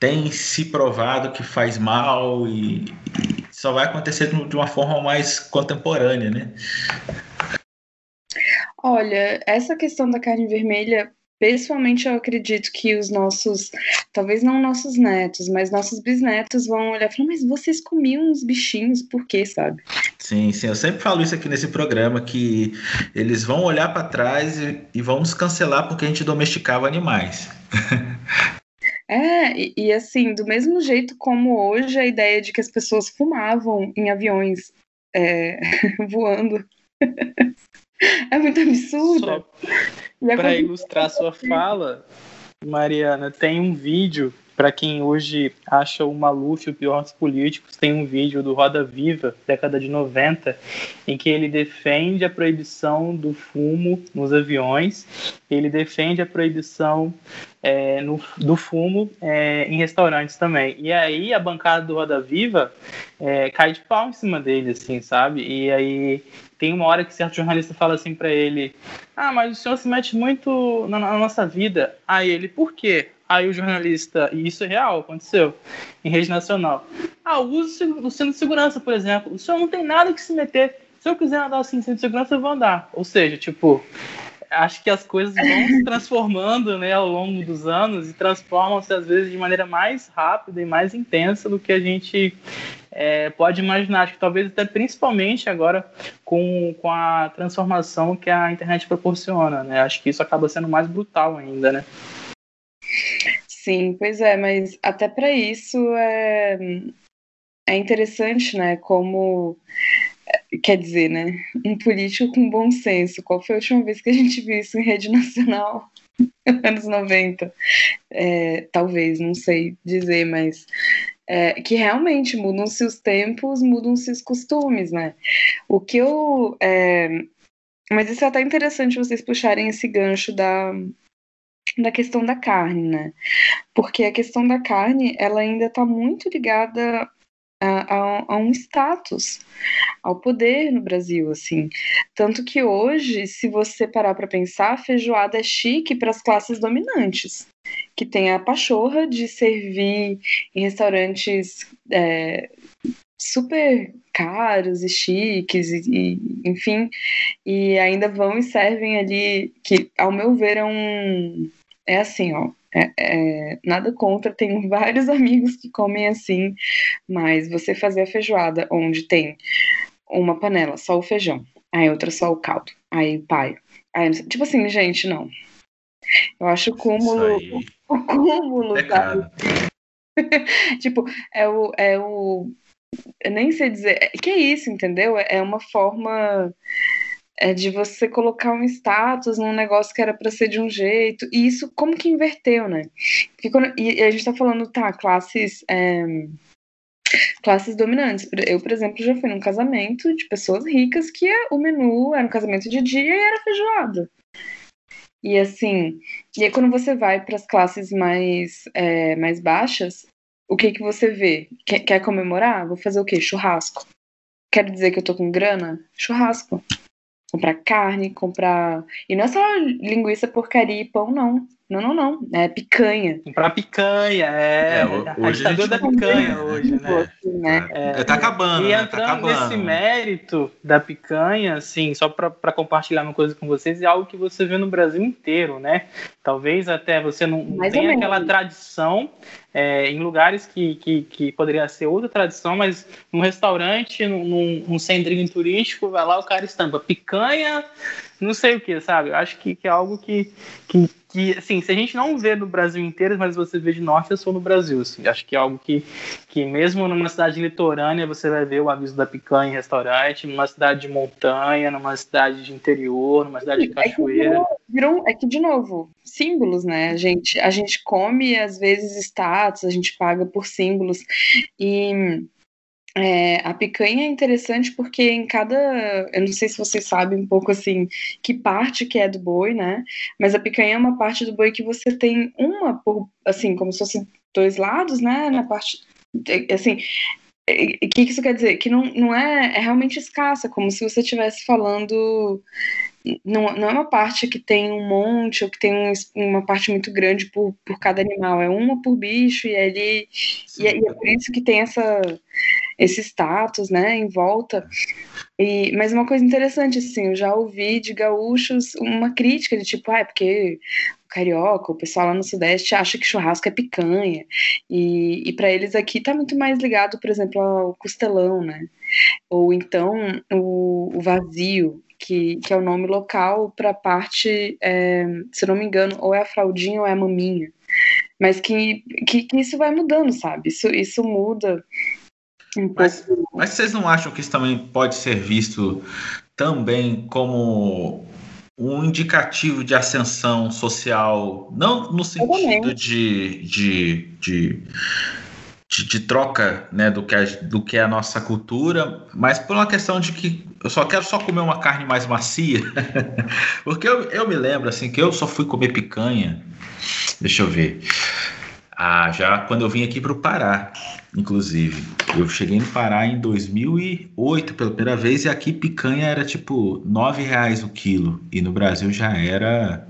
tem se provado que faz mal e, e só vai acontecer de uma forma mais contemporânea, né? Olha, essa questão da carne vermelha pessoalmente eu acredito que os nossos, talvez não nossos netos, mas nossos bisnetos vão olhar e falar, mas vocês comiam uns bichinhos, por quê, sabe? Sim, sim, eu sempre falo isso aqui nesse programa, que eles vão olhar para trás e, e vão nos cancelar porque a gente domesticava animais. É, e, e, assim, do mesmo jeito como hoje a ideia de que as pessoas fumavam em aviões é, voando é muito absurdo. Para ilustrar sua fala, Mariana, tem um vídeo para quem hoje acha o Maluf o pior dos políticos, tem um vídeo do Roda Viva, década de 90, em que ele defende a proibição do fumo nos aviões, ele defende a proibição é, no, do fumo é, em restaurantes também. E aí a bancada do Roda Viva é, cai de pau em cima dele, assim, sabe? E aí tem uma hora que certo jornalista fala assim para ele: Ah, mas o senhor se mete muito na, na nossa vida. Aí ele, por quê? Aí o jornalista, e isso é real, aconteceu, em rede nacional. Ah, uso o cinto de segurança, por exemplo. O senhor não tem nada que se meter. Se eu quiser andar assim, cinto de segurança, eu vou andar. Ou seja, tipo, acho que as coisas vão se transformando né, ao longo dos anos e transformam-se, às vezes, de maneira mais rápida e mais intensa do que a gente é, pode imaginar. Acho que talvez até principalmente agora com, com a transformação que a internet proporciona. Né? Acho que isso acaba sendo mais brutal ainda, né? Sim, pois é, mas até para isso é, é interessante, né? Como quer dizer, né? Um político com bom senso. Qual foi a última vez que a gente viu isso em rede nacional? Anos 90. É, talvez, não sei dizer, mas é, que realmente mudam-se os tempos, mudam-se os costumes, né? O que eu. É, mas isso é até interessante vocês puxarem esse gancho da, da questão da carne, né? Porque a questão da carne, ela ainda está muito ligada a, a, a, um status, ao poder no Brasil, assim. Tanto que hoje, se você parar para pensar, feijoada é chique para as classes dominantes, que tem a pachorra de servir em restaurantes é, super caros e chiques, e, e, enfim, e ainda vão e servem ali, que ao meu ver é um é assim, ó. É, é, nada contra, tenho vários amigos que comem assim, mas você fazer a feijoada onde tem uma panela só o feijão, aí outra só o caldo, aí pai. Aí, tipo assim, gente, não. Eu acho o cúmulo. O cúmulo, é sabe? tipo, é o, é o. Eu nem sei dizer. Que é isso, entendeu? É uma forma é de você colocar um status num negócio que era para ser de um jeito, e isso como que inverteu, né? Quando, e a gente tá falando, tá, classes. É, classes dominantes. Eu, por exemplo, já fui num casamento de pessoas ricas que o menu era um casamento de dia e era feijoada. E assim, e aí quando você vai para as classes mais, é, mais baixas, o que que você vê? Quer, quer comemorar? Vou fazer o quê? Churrasco. Quer dizer que eu tô com grana? Churrasco comprar carne, comprar. E não é só linguiça, porcaria e pão, não. Não, não, não. É picanha. Comprar picanha, é. é hoje a ditadura da picanha hoje, né? né? É, é, tá acabando. E né? entrando tá acabando. nesse mérito da picanha, assim, só para compartilhar uma coisa com vocês, é algo que você vê no Brasil inteiro, né? Talvez até você não, não tenha aquela tradição é, em lugares que, que, que, poderia ser outra tradição, mas num restaurante, num, num centrinho turístico, vai lá o cara estampa picanha, não sei o que, sabe? Eu acho que, que é algo que, que, que, assim, se a gente não vê no Brasil inteiro, mas você vê de norte a sul no Brasil, assim, acho que é algo que, que mesmo numa cidade litorânea você vai ver o aviso da picanha em restaurante, numa cidade de montanha, numa cidade de interior, numa cidade de cachoeira. É que, virou, é que de novo, símbolos, né? A gente, a gente come, às vezes, status, a gente paga por símbolos, e é, a picanha é interessante porque em cada. Eu não sei se vocês sabem um pouco assim que parte que é do boi, né? Mas a picanha é uma parte do boi que você tem uma por assim, como se fosse dois lados, né? Na parte. Assim, o que isso quer dizer? Que não, não é, é realmente escassa, como se você estivesse falando. Não, não é uma parte que tem um monte ou que tem um, uma parte muito grande por, por cada animal, é uma por bicho, e ali. E é, e é por isso que tem essa esse status, né, em volta. E, mas uma coisa interessante, assim, eu já ouvi de gaúchos uma crítica de tipo, ah, é porque carioca, o pessoal lá no Sudeste acha que churrasco é picanha. E, e para eles aqui tá muito mais ligado, por exemplo, ao costelão, né? Ou então o, o vazio, que, que, é o nome local para parte, é, se não me engano, ou é a fraldinha ou é a maminha. Mas que, que, que isso vai mudando, sabe? Isso, isso muda. Mas, mas vocês não acham que isso também pode ser visto também como um indicativo de ascensão social, não no sentido de, de, de, de, de troca né, do, que é, do que é a nossa cultura, mas por uma questão de que eu só quero só comer uma carne mais macia. Porque eu, eu me lembro assim que eu só fui comer picanha. Deixa eu ver. Ah, já quando eu vim aqui para o Pará, inclusive. Eu cheguei no Pará em 2008 pela primeira vez e aqui picanha era tipo nove reais o quilo e no Brasil já era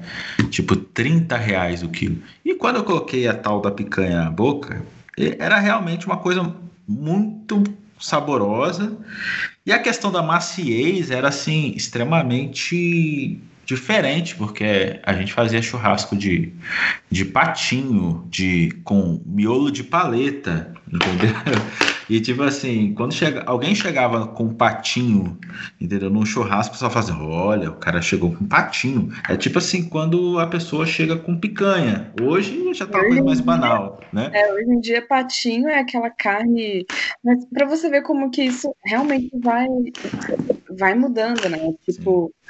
tipo 30 reais o quilo. E quando eu coloquei a tal da picanha na boca, era realmente uma coisa muito saborosa e a questão da maciez era assim extremamente diferente, porque a gente fazia churrasco de, de patinho, de com miolo de paleta, entendeu? E tipo assim, quando chega, alguém chegava com patinho, entendeu? Num churrasco, pessoal fazia, olha, o cara chegou com patinho. É tipo assim, quando a pessoa chega com picanha. Hoje já tá uma coisa mais banal, né? É, hoje em dia patinho é aquela carne, mas para você ver como que isso realmente vai vai mudando, né? Tipo, Sim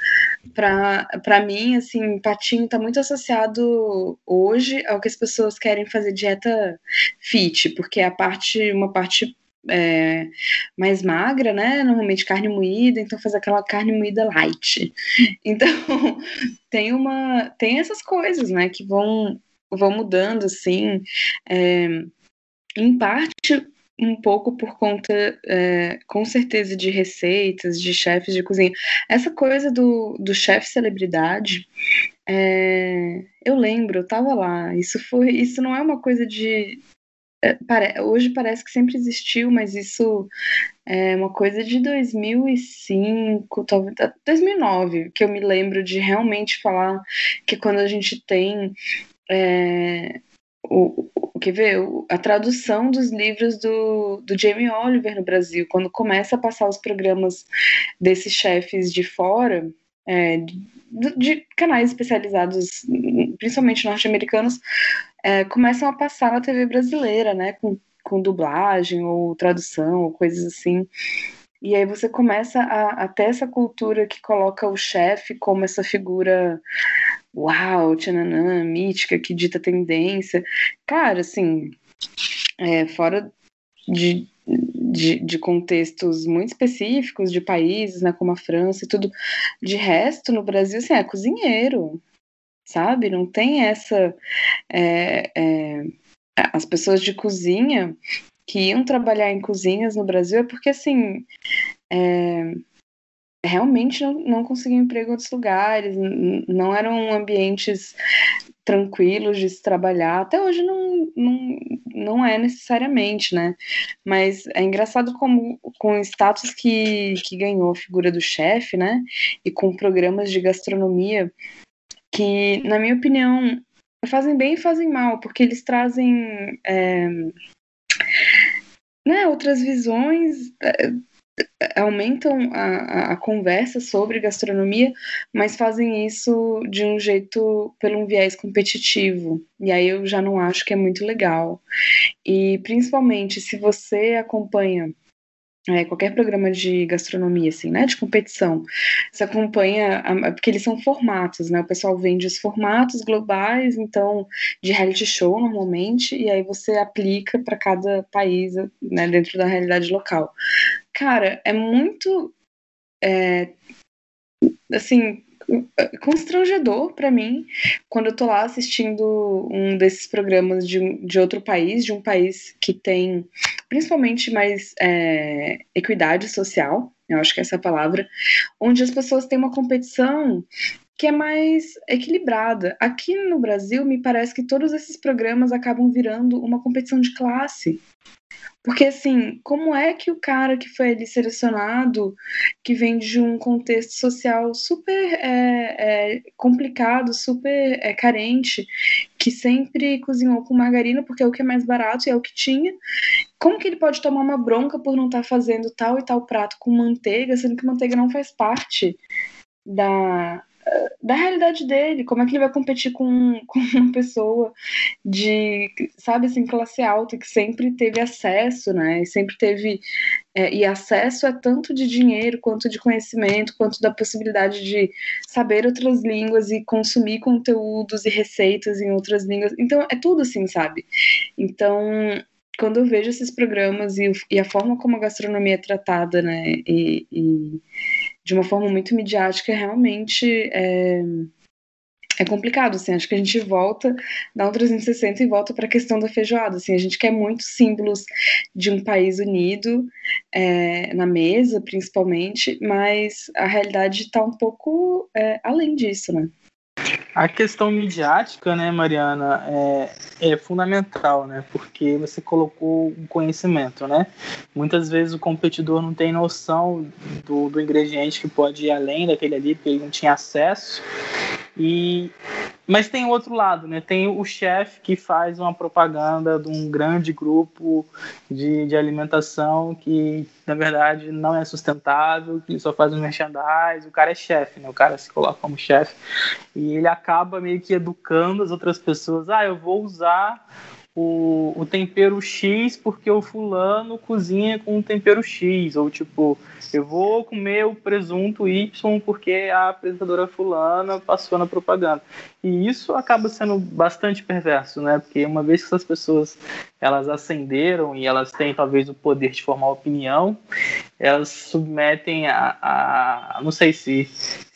para mim, assim, patinho está muito associado hoje ao que as pessoas querem fazer dieta fit, porque a parte, uma parte é, mais magra, né? Normalmente carne moída, então faz aquela carne moída light. Então tem uma, tem essas coisas, né? Que vão, vão mudando, assim. É, em parte um pouco por conta, é, com certeza, de receitas, de chefes de cozinha. Essa coisa do, do chefe celebridade, é, eu lembro, eu tava lá. Isso foi, isso não é uma coisa de é, pare, hoje parece que sempre existiu, mas isso é uma coisa de 2005, talvez 2009, que eu me lembro de realmente falar que quando a gente tem é, o, quer ver? A tradução dos livros do, do Jamie Oliver no Brasil, quando começa a passar os programas desses chefes de fora, é, de, de, canais especializados, principalmente norte-americanos, é, começam a passar na TV brasileira, né? Com, com dublagem ou tradução ou coisas assim. E aí você começa a, a ter essa cultura que coloca o chefe como essa figura uau, tchananã, mítica, que dita tendência. Cara, assim, é, fora de, de, de, contextos muito específicos, de países, né, como a França e tudo, de resto, no Brasil, assim, é cozinheiro, sabe? Não tem essa. É, é, as pessoas de cozinha que iam trabalhar em cozinhas no Brasil é porque, assim, é, realmente não, não conseguiam emprego em outros lugares, não eram ambientes tranquilos de se trabalhar. Até hoje não, não, não é necessariamente, né? Mas é engraçado como com o status que, que ganhou a figura do chefe, né? E com programas de gastronomia que, na minha opinião, fazem bem e fazem mal, porque eles trazem é, né, outras visões. É, aumentam a, a, conversa sobre gastronomia, mas fazem isso de um jeito pelo um viés competitivo. E aí eu já não acho que é muito legal. E principalmente se você acompanha é, qualquer programa de gastronomia, assim, né, de competição, você acompanha, porque eles são formatos, né, o pessoal vende os formatos globais, então, de reality show, normalmente, e aí você aplica para cada país, né, dentro da realidade local. Cara, é muito, é, assim, constrangedor para mim quando eu tô lá assistindo um desses programas de, de outro país, de um país que tem principalmente mais é, equidade social, eu acho que é essa palavra, onde as pessoas têm uma competição que é mais equilibrada. Aqui no Brasil, me parece que todos esses programas acabam virando uma competição de classe. Porque, assim, como é que o cara que foi ali selecionado, que vem de um contexto social super é, é, complicado, super é, carente, que sempre cozinhou com margarina porque é o que é mais barato e é o que tinha, como que ele pode tomar uma bronca por não estar tá fazendo tal e tal prato com manteiga, sendo que manteiga não faz parte da, da realidade dele, como é que ele vai competir com, com uma pessoa de, sabe, assim, classe alta, que sempre teve acesso, né, e sempre teve, é, e acesso é tanto de dinheiro, quanto de conhecimento, quanto da possibilidade de saber outras línguas e consumir conteúdos e receitas em outras línguas, então é tudo assim, sabe, então quando eu vejo esses programas e, e a forma como a gastronomia é tratada, né, e, e de uma forma muito midiática, realmente é, é complicado, assim, acho que a gente volta, dá um 360 e volta para a questão da feijoada, assim, a gente quer muitos símbolos de um país unido, é, na mesa, principalmente, mas a realidade está um pouco é, além disso, né? A questão midiática, né, Mariana, é, é, fundamental, né? Porque você colocou um conhecimento, né? Muitas vezes o competidor não tem noção do, do ingrediente que pode ir além daquele ali, porque ele não tinha acesso. E mas tem outro lado, né? Tem o chefe que faz uma propaganda de um grande grupo de, de alimentação que, na verdade, não é sustentável, que só faz um merchandising. O cara é chefe, né? O cara se coloca como chefe. E ele acaba meio que educando as outras pessoas. Ah, eu vou usar o, o tempero X porque o fulano cozinha com o tempero X, ou tipo, eu vou comer o presunto Y porque a apresentadora fulana passou na propaganda. E isso acaba sendo bastante perverso, né? Porque uma vez que essas pessoas elas ascenderam e elas têm talvez o poder de formar opinião, elas submetem a, a não sei se,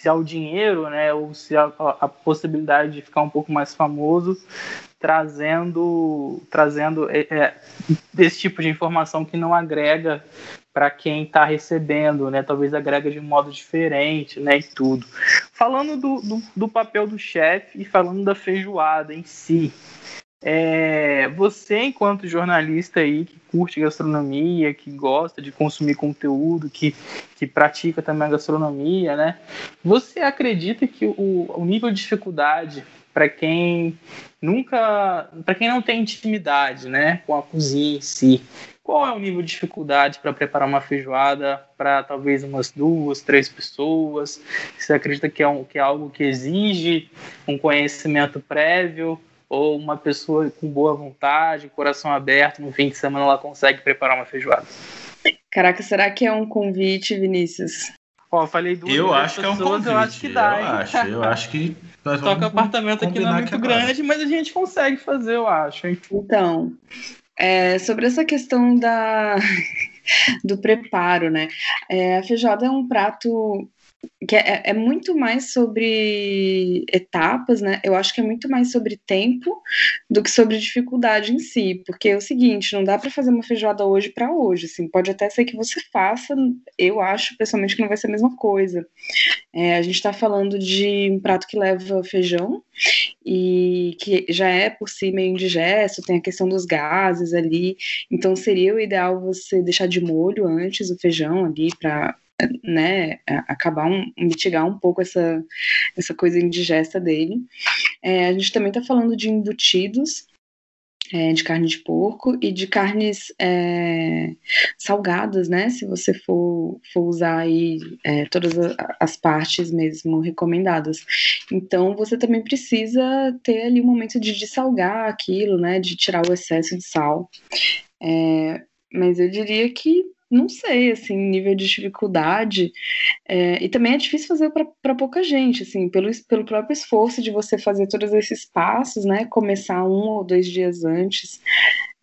se ao dinheiro, né, ou se a, a possibilidade de ficar um pouco mais famoso trazendo trazendo é, é, esse tipo de informação que não agrega para quem está recebendo, né? Talvez agrega de um modo diferente, né? E tudo. Falando do, do, do papel do chefe e falando da feijoada em si, é, você, enquanto jornalista aí que curte gastronomia, que gosta de consumir conteúdo, que, que pratica também a gastronomia, né? Você acredita que o, o nível de dificuldade para quem nunca, para quem não tem intimidade, né, com a cozinha em si. Qual é o nível de dificuldade para preparar uma feijoada para talvez umas duas, três pessoas? Você acredita que é, um, que é algo que exige um conhecimento prévio? Ou uma pessoa com boa vontade, coração aberto, no fim de semana ela consegue preparar uma feijoada? Caraca, será que é um convite, Vinícius? Ó, falei duas Eu acho pessoas, que é um convite. Eu acho que dá. Eu acho, eu acho que nós vamos Só que o apartamento aqui não é muito grande, mas a gente consegue fazer, eu acho. Hein? Então, é, sobre essa questão da do preparo, né? É, a feijoada é um prato que é, é, muito mais sobre etapas, né? Eu acho que é muito mais sobre tempo do que sobre dificuldade em si, porque é o seguinte, não dá para fazer uma feijoada hoje para hoje, assim, pode até ser que você faça, eu acho pessoalmente que não vai ser a mesma coisa. É, a gente está falando de um prato que leva feijão e que já é por si meio indigesto, tem a questão dos gases ali, então seria o ideal você deixar de molho antes o feijão ali para né, acabar um, mitigar um pouco essa, essa coisa indigesta dele. É, a gente também está falando de embutidos, é, de carne de porco e de carnes é, salgadas, né? Se você for, for usar aí é, todas as partes mesmo recomendadas. Então você também precisa ter ali um momento de salgar aquilo, né? De tirar o excesso de sal. É, mas eu diria que não sei, assim, nível de dificuldade. É, e também é difícil fazer para pouca gente, assim, pelo, pelo próprio esforço de você fazer todos esses passos, né? Começar um ou dois dias antes.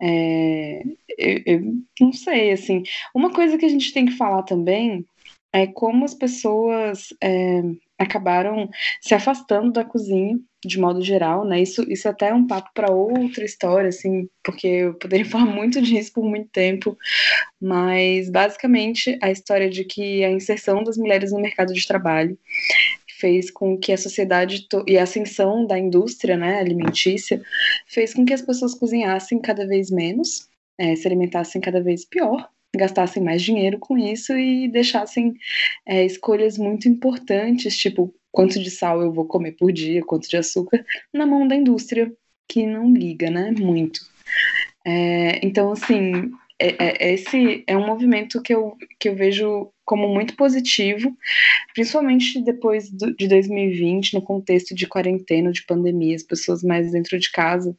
É, eu, eu não sei, assim. Uma coisa que a gente tem que falar também é como as pessoas é, acabaram se afastando da cozinha de modo geral, né? Isso, isso até é um papo para outra história, assim, porque eu poderia falar muito disso por muito tempo, mas basicamente a história de que a inserção das mulheres no mercado de trabalho fez com que a sociedade e a ascensão da indústria né, alimentícia fez com que as pessoas cozinhassem cada vez menos, é, se alimentassem cada vez pior, gastassem mais dinheiro com isso e deixassem é, escolhas muito importantes, tipo quanto de sal eu vou comer por dia, quanto de açúcar, na mão da indústria, que não liga, né? Muito. É, então, assim, é, é, esse é um movimento que eu, que eu vejo como muito positivo, principalmente depois do, de 2020, no contexto de quarentena, de pandemia, as pessoas mais dentro de casa.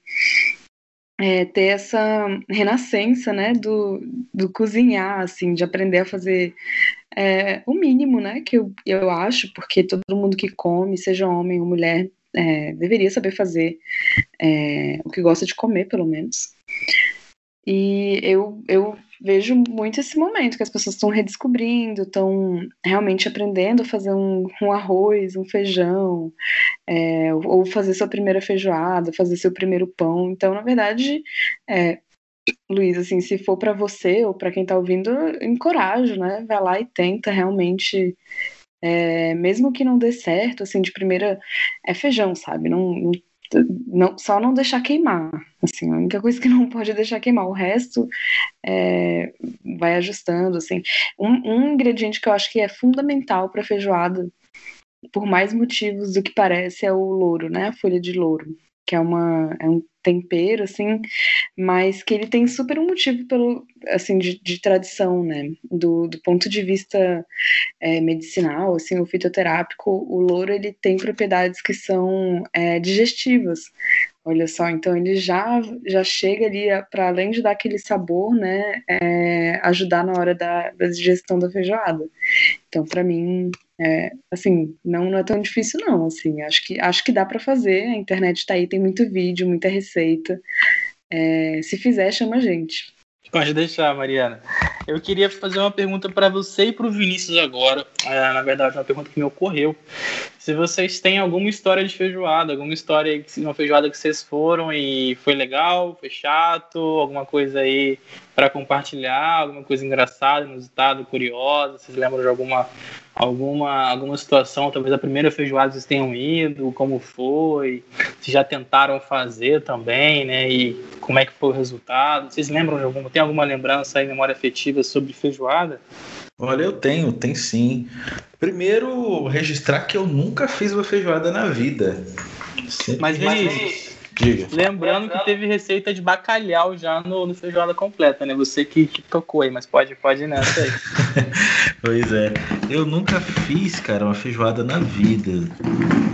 É, ter essa renascença, né, do, do cozinhar, assim, de aprender a fazer é, o mínimo, né, que eu, eu acho, porque todo mundo que come, seja homem ou mulher, é, deveria saber fazer é, o que gosta de comer, pelo menos. E eu, eu vejo muito esse momento que as pessoas estão redescobrindo, estão realmente aprendendo a fazer um, um arroz, um feijão, é, ou fazer sua primeira feijoada, fazer seu primeiro pão. Então, na verdade, é, Luiz, assim, se for para você ou para quem está ouvindo, encorajo, né? Vai lá e tenta realmente é, mesmo que não dê certo, assim, de primeira é feijão, sabe? Não, não só não deixar queimar. Assim, a única coisa que não pode deixar queimar. O resto é, vai ajustando. Assim. Um, um, ingrediente que eu acho que é fundamental para feijoada, por mais motivos do que parece, é o louro, né? A folha de louro, que é, uma, é um tempero, assim, mas que ele tem super um motivo pelo, assim, de, de tradição, né? Do, do ponto de vista é, medicinal, assim, o fitoterápico, o louro ele tem propriedades que são é, digestivas. Olha só, então ele já, já chega ali para além de dar aquele sabor, né, é, ajudar na hora da, da digestão da feijoada. Então, para mim, é, assim, não, não é tão difícil não, assim, acho que, acho que dá para fazer, a internet está aí, tem muito vídeo, muita receita, é, se fizer, chama a gente. Pode deixar, Mariana. Eu queria fazer uma pergunta para você e para o Vinícius agora. É, na verdade, uma pergunta que me ocorreu. Se vocês têm alguma história de feijoada, alguma história, uma feijoada que vocês foram e foi legal, foi chato, alguma coisa aí para compartilhar, alguma coisa engraçada, inusitada, curiosa. Vocês lembram de alguma alguma, alguma situação, talvez a primeira feijoada vocês tenham ido, como foi, se já tentaram fazer também, né? E como é que foi o resultado? Vocês lembram de alguma, tem alguma lembrança aí, memória afetiva sobre feijoada? Olha, eu tenho, tem sim. Primeiro, registrar que eu nunca fiz uma feijoada na vida. Sempre Mas, Vinícius, Diga. Lembrando que teve receita de bacalhau já no, no feijoada completa, né? Você que, que, tocou aí, mas pode, pode ir nessa aí. pois é. Eu nunca fiz, cara, uma feijoada na vida.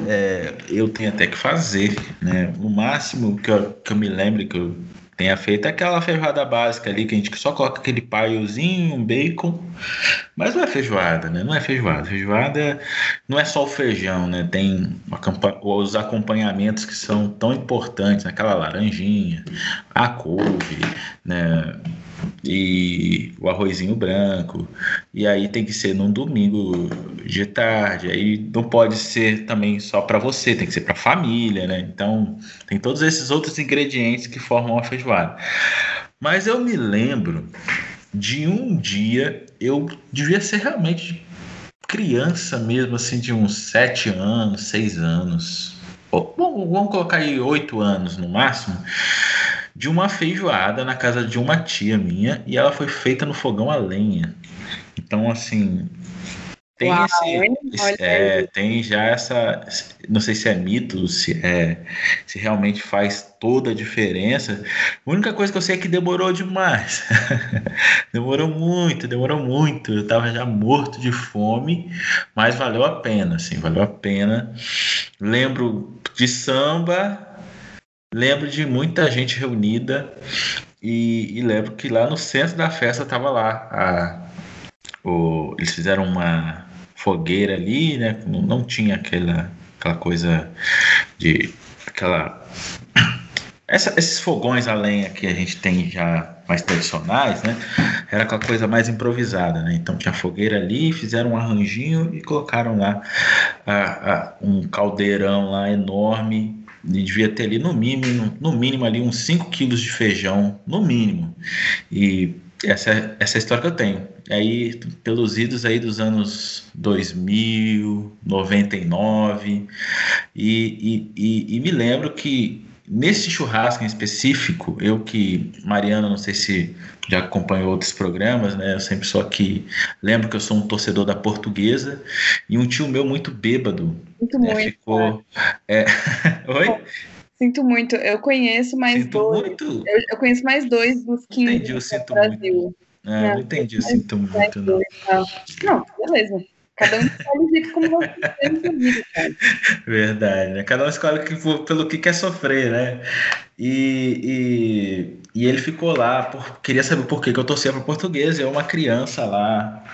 É, eu tenho até que fazer, né? No máximo que eu, que eu me lembro que eu tenha feito aquela feijoada básica ali, que a gente só coloca aquele paiozinho, um bacon. Mas não é feijoada, né? Não é feijoada. Feijoada não é só o feijão, né? Tem os acompanhamentos que são tão importantes, aquela laranjinha, a couve, né? E o arrozinho branco. E aí tem que ser num domingo de tarde. Aí não pode ser também só para você, tem que ser para família, né? Então tem todos esses outros ingredientes que formam a feijoada. Mas eu me lembro de um dia, eu devia ser realmente criança mesmo, assim, de uns sete anos, seis anos. Ou, vamos colocar aí oito anos no máximo de uma feijoada na casa de uma tia minha e ela foi feita no fogão a lenha. Então, assim, tem Uau, esse, esse é, tem já essa, não sei se é mito, se é, se realmente faz toda a diferença. A única coisa que eu sei é que demorou demais. demorou muito, demorou muito. Eu tava já morto de fome, mas valeu a pena, assim, valeu a pena. Lembro de samba, Lembro de muita gente reunida e, e lembro que lá no centro da festa estava lá. A, o, eles fizeram uma fogueira ali, né? Não, não tinha aquela, aquela coisa de. aquela. Essa, esses fogões a lenha que a gente tem já mais tradicionais, né? Era aquela coisa mais improvisada, né? Então tinha fogueira ali, fizeram um arranjinho e colocaram lá um caldeirão lá enorme e devia ter ali no mínimo, no mínimo ali uns 5 quilos de feijão, no mínimo. E essa, essa é história que eu tenho. aí pelos idos aí dos anos 2000, 99, e, e, e, e me lembro que nesse churrasco em específico, eu que, Mariana, não sei se já acompanhou outros programas, né? Eu sempre sou aqui, lembro que eu sou um torcedor da portuguesa, e um tio meu muito bêbado. Muito né, muito. Ficou. É... Oi? Sinto muito. Eu conheço mais sinto dois. Muito. Eu, eu, conheço mais dois dos que entendi, eu sinto Brasil. Muito. É, não, entendi, eu sinto muito. Não. não, beleza. Cada um escolhe o jeito como você vida, cara. Verdade, né? Cada um escolhe pelo que quer sofrer, né? E, e, e ele ficou lá, por, queria saber por que, eu torcia para português. E uma criança lá,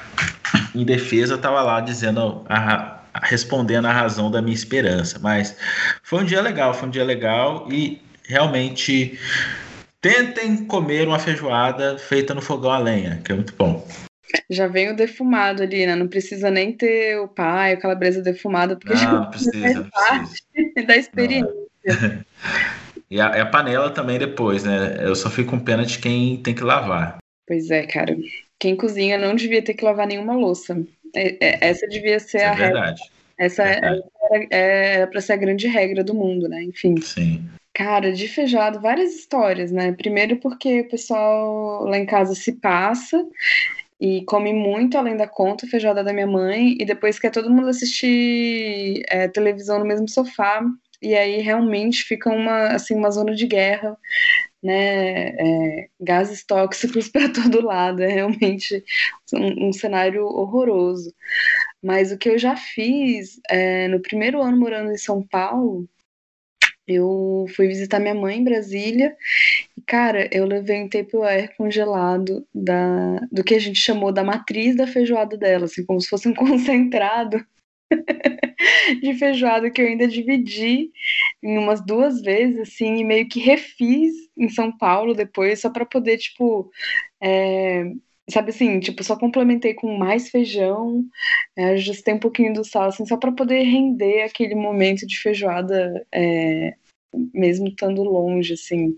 em defesa, estava lá dizendo, a, respondendo a razão da minha esperança. Mas foi um dia legal, foi um dia legal e realmente tentem comer uma feijoada feita no fogão a lenha, que é muito bom. Já vem o defumado ali, né? Não precisa nem ter o pai, a calabresa defumada, porque não, já precisa, parte da experiência. e a, a, panela também depois, né? Eu só fico com pena de quem tem que lavar. Pois é, cara. Quem cozinha não devia ter que lavar nenhuma louça. É, é, essa devia ser Isso a é verdade. regra. Essa é, é, é para ser a grande regra do mundo, né? Enfim. Sim. Cara, de feijoada, várias histórias, né? Primeiro porque o pessoal lá em casa se passa e come muito além da conta, feijoada da minha mãe, e depois quer todo mundo assistir é, televisão no mesmo sofá, e aí realmente fica uma, assim, uma zona de guerra, né, é, gases tóxicos para todo lado, é realmente um, um, cenário horroroso. Mas o que eu já fiz é, no primeiro ano morando em São Paulo, eu fui visitar minha mãe em Brasília cara, eu levei um Tupperware congelado da, do que a gente chamou da matriz da feijoada dela, assim, como se fosse um concentrado de feijoada que eu ainda dividi em umas duas vezes, assim, e meio que refiz em São Paulo depois, só para poder, tipo, é, sabe assim, tipo, só complementei com mais feijão, é, ajustei um pouquinho do sal, assim, só para poder render aquele momento de feijoada, é, mesmo estando longe, assim.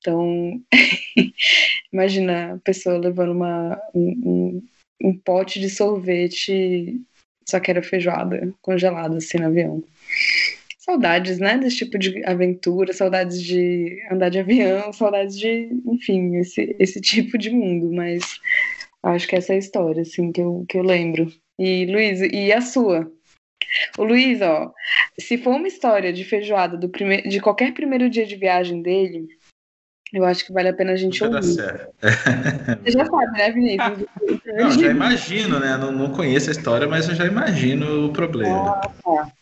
Então, imagina a pessoa levando uma, um, um, um pote de sorvete, só que era feijoada congelada, assim, no avião saudades, né, desse tipo de aventura, saudades de andar de avião, saudades de, enfim, esse, esse tipo de mundo, mas acho que essa é a história, assim, que eu, que eu lembro. E, Luiz, e a sua? O Luiz, ó, se for uma história de feijoada do prime... de qualquer primeiro dia de viagem dele, eu acho que vale a pena a gente ouvir. Você já sabe, né, Vinícius? Não, já imagino, né? Não, não conheço a história, mas eu já imagino o problema. Ah, tá.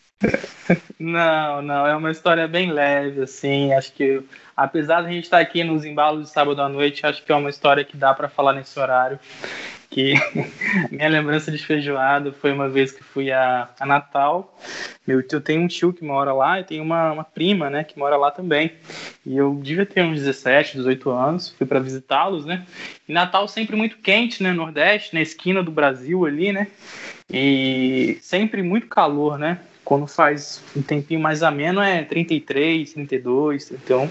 Não, não, é uma história bem leve, assim. Acho que, apesar de a gente estar aqui nos embalos de sábado à noite, acho que é uma história que dá para falar nesse horário. Que minha lembrança de feijoada foi uma vez que fui a, a Natal. Meu tio tem um tio que mora lá e tem uma, uma prima, né, que mora lá também. E eu devia ter uns 17, 18 anos, fui para visitá-los, né? E Natal sempre muito quente, né, Nordeste, na esquina do Brasil ali, né? E sempre muito calor, né? Quando faz um tempinho mais ameno é 33, 32, 31.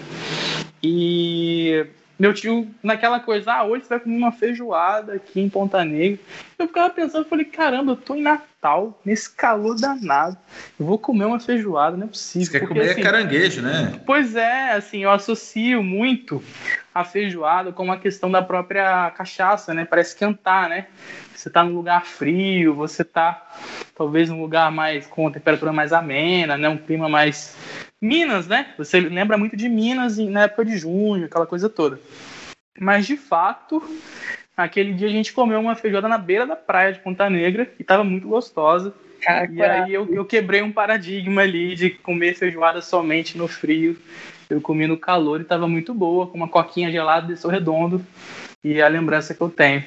E meu tio, naquela coisa, ah, hoje você vai comer uma feijoada aqui em Ponta Negra. Eu ficava pensando, falei, caramba, eu tô em Natal, nesse calor danado. Eu vou comer uma feijoada, não é possível. Você quer porque, comer assim, caranguejo, né? Pois é, assim, eu associo muito a feijoada com a questão da própria cachaça, né? Para esquentar, né? Você tá num lugar frio, você tá talvez num lugar mais com temperatura mais amena, né? Um clima mais Minas, né? Você lembra muito de Minas na época de junho, aquela coisa toda. Mas de fato, aquele dia a gente comeu uma feijoada na beira da praia de Ponta Negra e estava muito gostosa. Caraca. E aí eu, eu quebrei um paradigma ali de comer feijoada somente no frio. Eu comi no calor e estava muito boa, com uma coquinha gelada de redondo. E é a lembrança que eu tenho.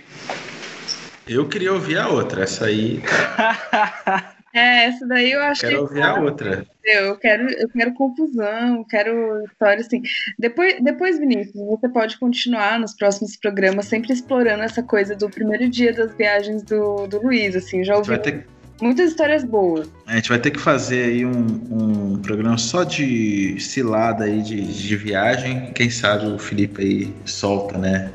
Eu queria ouvir a outra, essa aí. é, essa daí eu acho quero que. ouvir a outra. Eu quero, eu quero confusão, quero história assim. Depois, depois, Vinícius, você pode continuar nos próximos programas, sempre explorando essa coisa do primeiro dia das viagens do, do Luiz, assim, já ouvi ter... muitas histórias boas. A gente vai ter que fazer aí um, um programa só de cilada aí de, de viagem. Quem sabe o Felipe aí solta, né?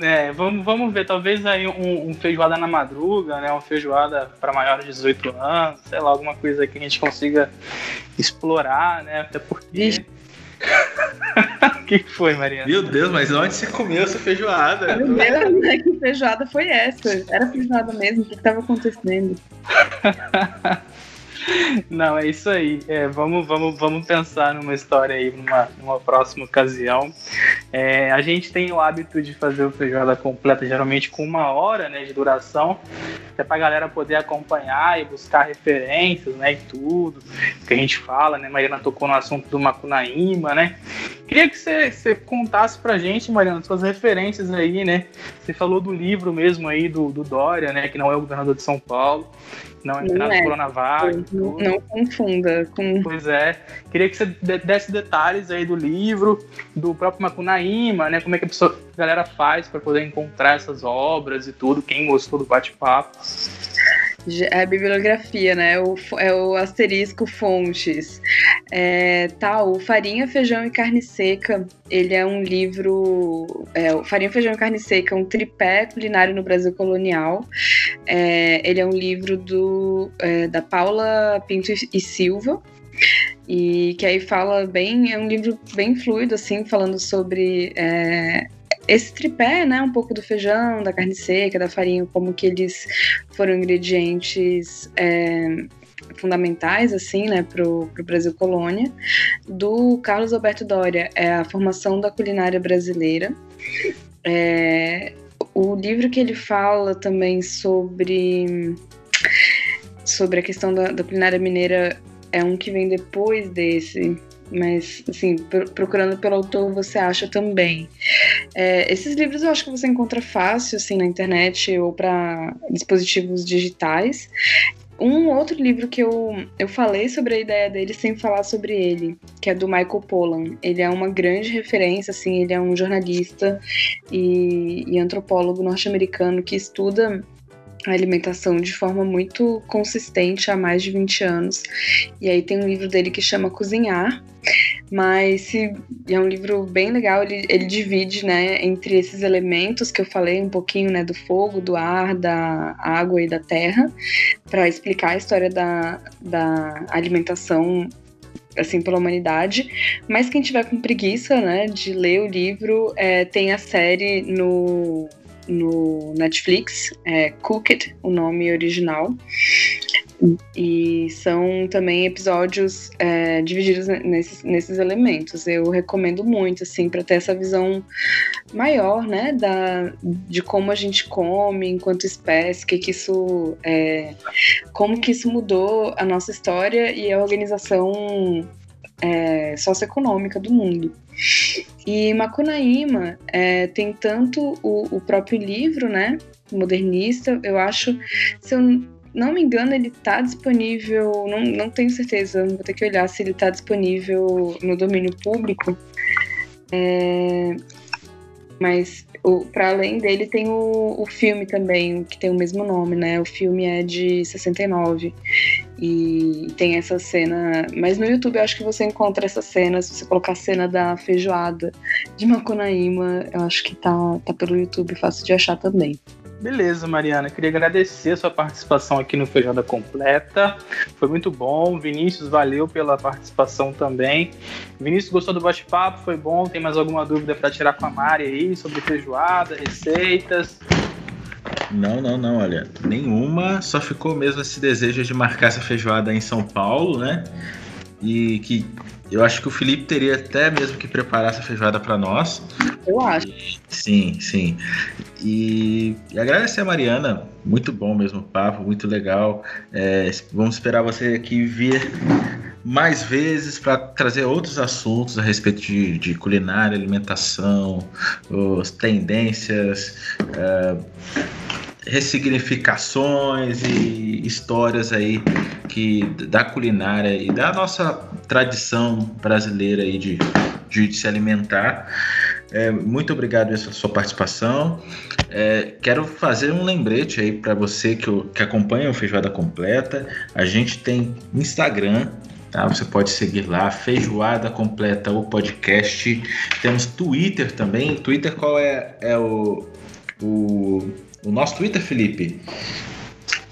É, vamos, vamos ver, talvez aí um, um feijoada na madruga, né? Uma feijoada para maiores de 18 anos, sei lá, alguma coisa que a gente consiga explorar, né? Até porque. O que foi, Mariana? Meu Deus, mas onde você comeu essa feijoada? Meu Deus, né? que feijoada foi essa? Era feijoada mesmo? O que estava acontecendo? Não, é isso aí. É, vamos, vamos, vamos pensar numa história aí numa, numa próxima ocasião. É, a gente tem o hábito de fazer o feijoada completa, geralmente com uma hora né, de duração, até para a galera poder acompanhar e buscar referências né, e tudo que a gente fala. Né? Mariana tocou no assunto do Macunaíma, né? Queria que você, você contasse pra gente, Mariana, suas referências aí, né? Você falou do livro mesmo aí do, do Dória, né? Que não é o governador de São Paulo. Não é Renato é. Coronavac. Não, não, confunda com. Pois é. Queria que você desse detalhes aí do livro, do próprio Macunaíma, né? Como é que a, pessoa, a galera faz para poder encontrar essas obras e tudo, quem gostou do bate-papo. É a bibliografia, né? O, é o asterisco fontes. É, tá, o Farinha, Feijão e Carne Seca, ele é um livro. É, o Farinha, Feijão e Carne Seca, um tripé culinário no Brasil colonial. É, ele é um livro do, é, da Paula Pinto e Silva. E que aí fala bem, é um livro bem fluido, assim, falando sobre é, esse tripé, né, um pouco do feijão, da carne seca, da farinha, como que eles foram ingredientes é, fundamentais, assim, né, pro, pro Brasil Colônia. Do Carlos Alberto Doria é a formação da culinária brasileira. É, o livro que ele fala também sobre sobre a questão da, da culinária mineira é um que vem depois desse, mas assim, procurando pelo autor você acha também. É, esses livros eu acho que você encontra fácil assim na internet ou para dispositivos digitais. Um outro livro que eu, eu falei sobre a ideia dele sem falar sobre ele, que é do Michael Pollan. Ele é uma grande referência, assim, ele é um jornalista e, e antropólogo norte-americano que estuda a alimentação de forma muito consistente há mais de 20 anos. E aí tem um livro dele que chama Cozinhar, mas se, é um livro bem legal, ele, ele divide, né, entre esses elementos que eu falei um pouquinho, né, do fogo, do ar, da água e da terra, para explicar a história da, da alimentação assim pela humanidade. Mas quem tiver com preguiça, né, de ler o livro, é, tem a série no no Netflix, é Cooked, o nome original. E são também episódios é, divididos nesses, nesses elementos. Eu recomendo muito, assim, para ter essa visão maior, né, da, de como a gente come enquanto espécie, que, que isso, é, como que isso mudou a nossa história e a organização é, socioeconômica do mundo. E Macunaíma é, tem tanto o, o, próprio livro, né, modernista, eu acho, se eu não me engano, ele está disponível, não, não tenho certeza, vou ter que olhar se ele está disponível no domínio público. É, mas para além dele tem o, o filme também, que tem o mesmo nome, né? O filme é de 69 e tem essa cena. Mas no YouTube eu acho que você encontra essa cena, se você colocar a cena da feijoada de Macunaíma, eu acho que tá, tá pelo YouTube, fácil de achar também. Beleza, Mariana. Queria agradecer a sua participação aqui no Feijada Completa. Foi muito bom. Vinícius, valeu pela participação também. Vinícius, gostou do bate-papo? Foi bom? Tem mais alguma dúvida para tirar com a Mari aí sobre feijoada, receitas? Não, não, não, olha, nenhuma. Só ficou mesmo esse desejo de marcar essa feijoada em São Paulo, né? E que eu acho que o Felipe teria até mesmo que preparar essa feijoada para nós. Eu acho. Sim, sim. E, e, agradecer a Mariana, muito bom mesmo o papo, muito legal. É, vamos esperar você aqui vir mais vezes para trazer outros assuntos a respeito de, de culinária, alimentação, as tendências. É, ressignificações e histórias aí que da culinária e da nossa tradição brasileira aí de, de, se alimentar. É, muito obrigado pela sua participação. É, quero fazer um lembrete aí para você que, que acompanha o Feijoada Completa. A gente tem Instagram, Tá? Você pode seguir lá, Feijoada Completa o podcast. Temos Twitter também. Twitter qual é, é o, o, o nosso Twitter, Felipe?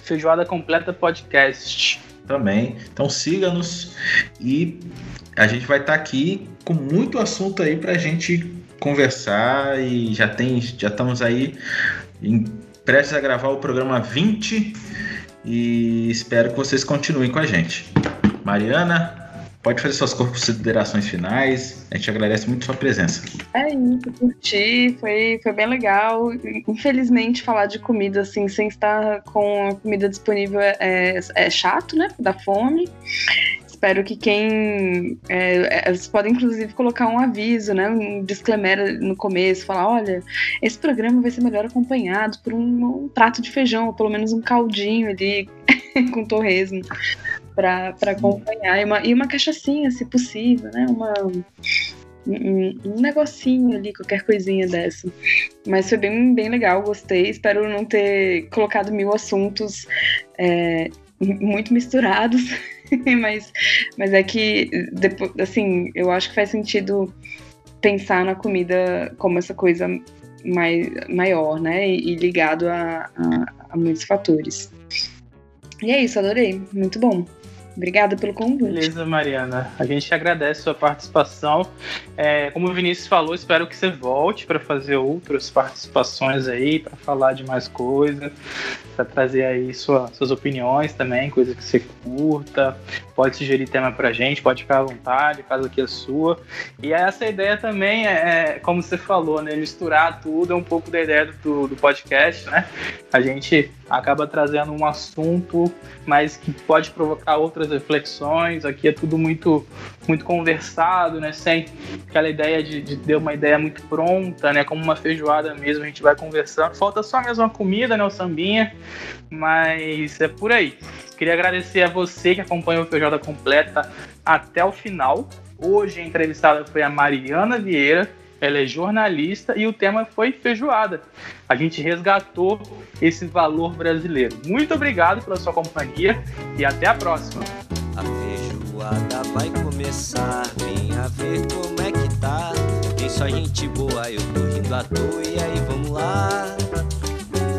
Feijoada Completa Podcast. Também. Então siga-nos e a gente vai estar tá aqui com muito assunto aí para a gente conversar e já tem, já estamos aí em, prestes a gravar o programa 20 e espero que vocês continuem com a gente. Mariana, pode fazer suas considerações finais. A gente agradece muito sua presença. É isso, curti, foi, foi bem legal. Infelizmente, falar de comida assim, sem estar com a comida disponível é, é chato, né? Dá fome espero que quem. É, é, podem, inclusive, colocar um aviso, né? Um disclaimer no começo, falar: olha, esse programa vai ser melhor acompanhado por um, um prato de feijão, ou pelo menos um caldinho ali com torresmo para acompanhar. E uma, e uma cachaçinha, se possível, né? Uma. Um, um, negocinho ali, qualquer coisinha dessa. Mas foi bem, bem legal, gostei. Espero não ter colocado mil assuntos é, muito misturados. mas, mas é que, depois, assim, eu acho que faz sentido pensar na comida como essa coisa mai, maior, né? E, e ligado a, a, a muitos fatores. E é isso, adorei. Muito bom. Obrigada pelo convite. Beleza, Mariana. A gente agradece a sua participação. É, como o Vinícius falou, espero que você volte para fazer outras participações aí, para falar de mais coisas, para trazer aí sua, suas opiniões também, coisa que você curta. Pode sugerir tema para a gente, pode ficar à vontade, casa aqui é sua. E essa ideia também é, é, como você falou, né? Misturar tudo é um pouco da ideia do, do podcast, né? A gente acaba trazendo um assunto, mas que pode provocar outras reflexões. Aqui é tudo muito, muito conversado, né? Sem aquela ideia de, de ter uma ideia muito pronta, né? Como uma feijoada mesmo, a gente vai conversando. Falta só mesmo a comida, né? O sambinha, mas é por aí. Queria agradecer a você que acompanhou o Feijoada Completa até o final. Hoje a entrevistada foi a Mariana Vieira, ela é jornalista e o tema foi feijoada. A gente resgatou esse valor brasileiro. Muito obrigado pela sua companhia e até a próxima. A feijoada vai começar, venha ver como é que tá. Tem só gente boa, eu tô rindo à toa e aí vamos lá.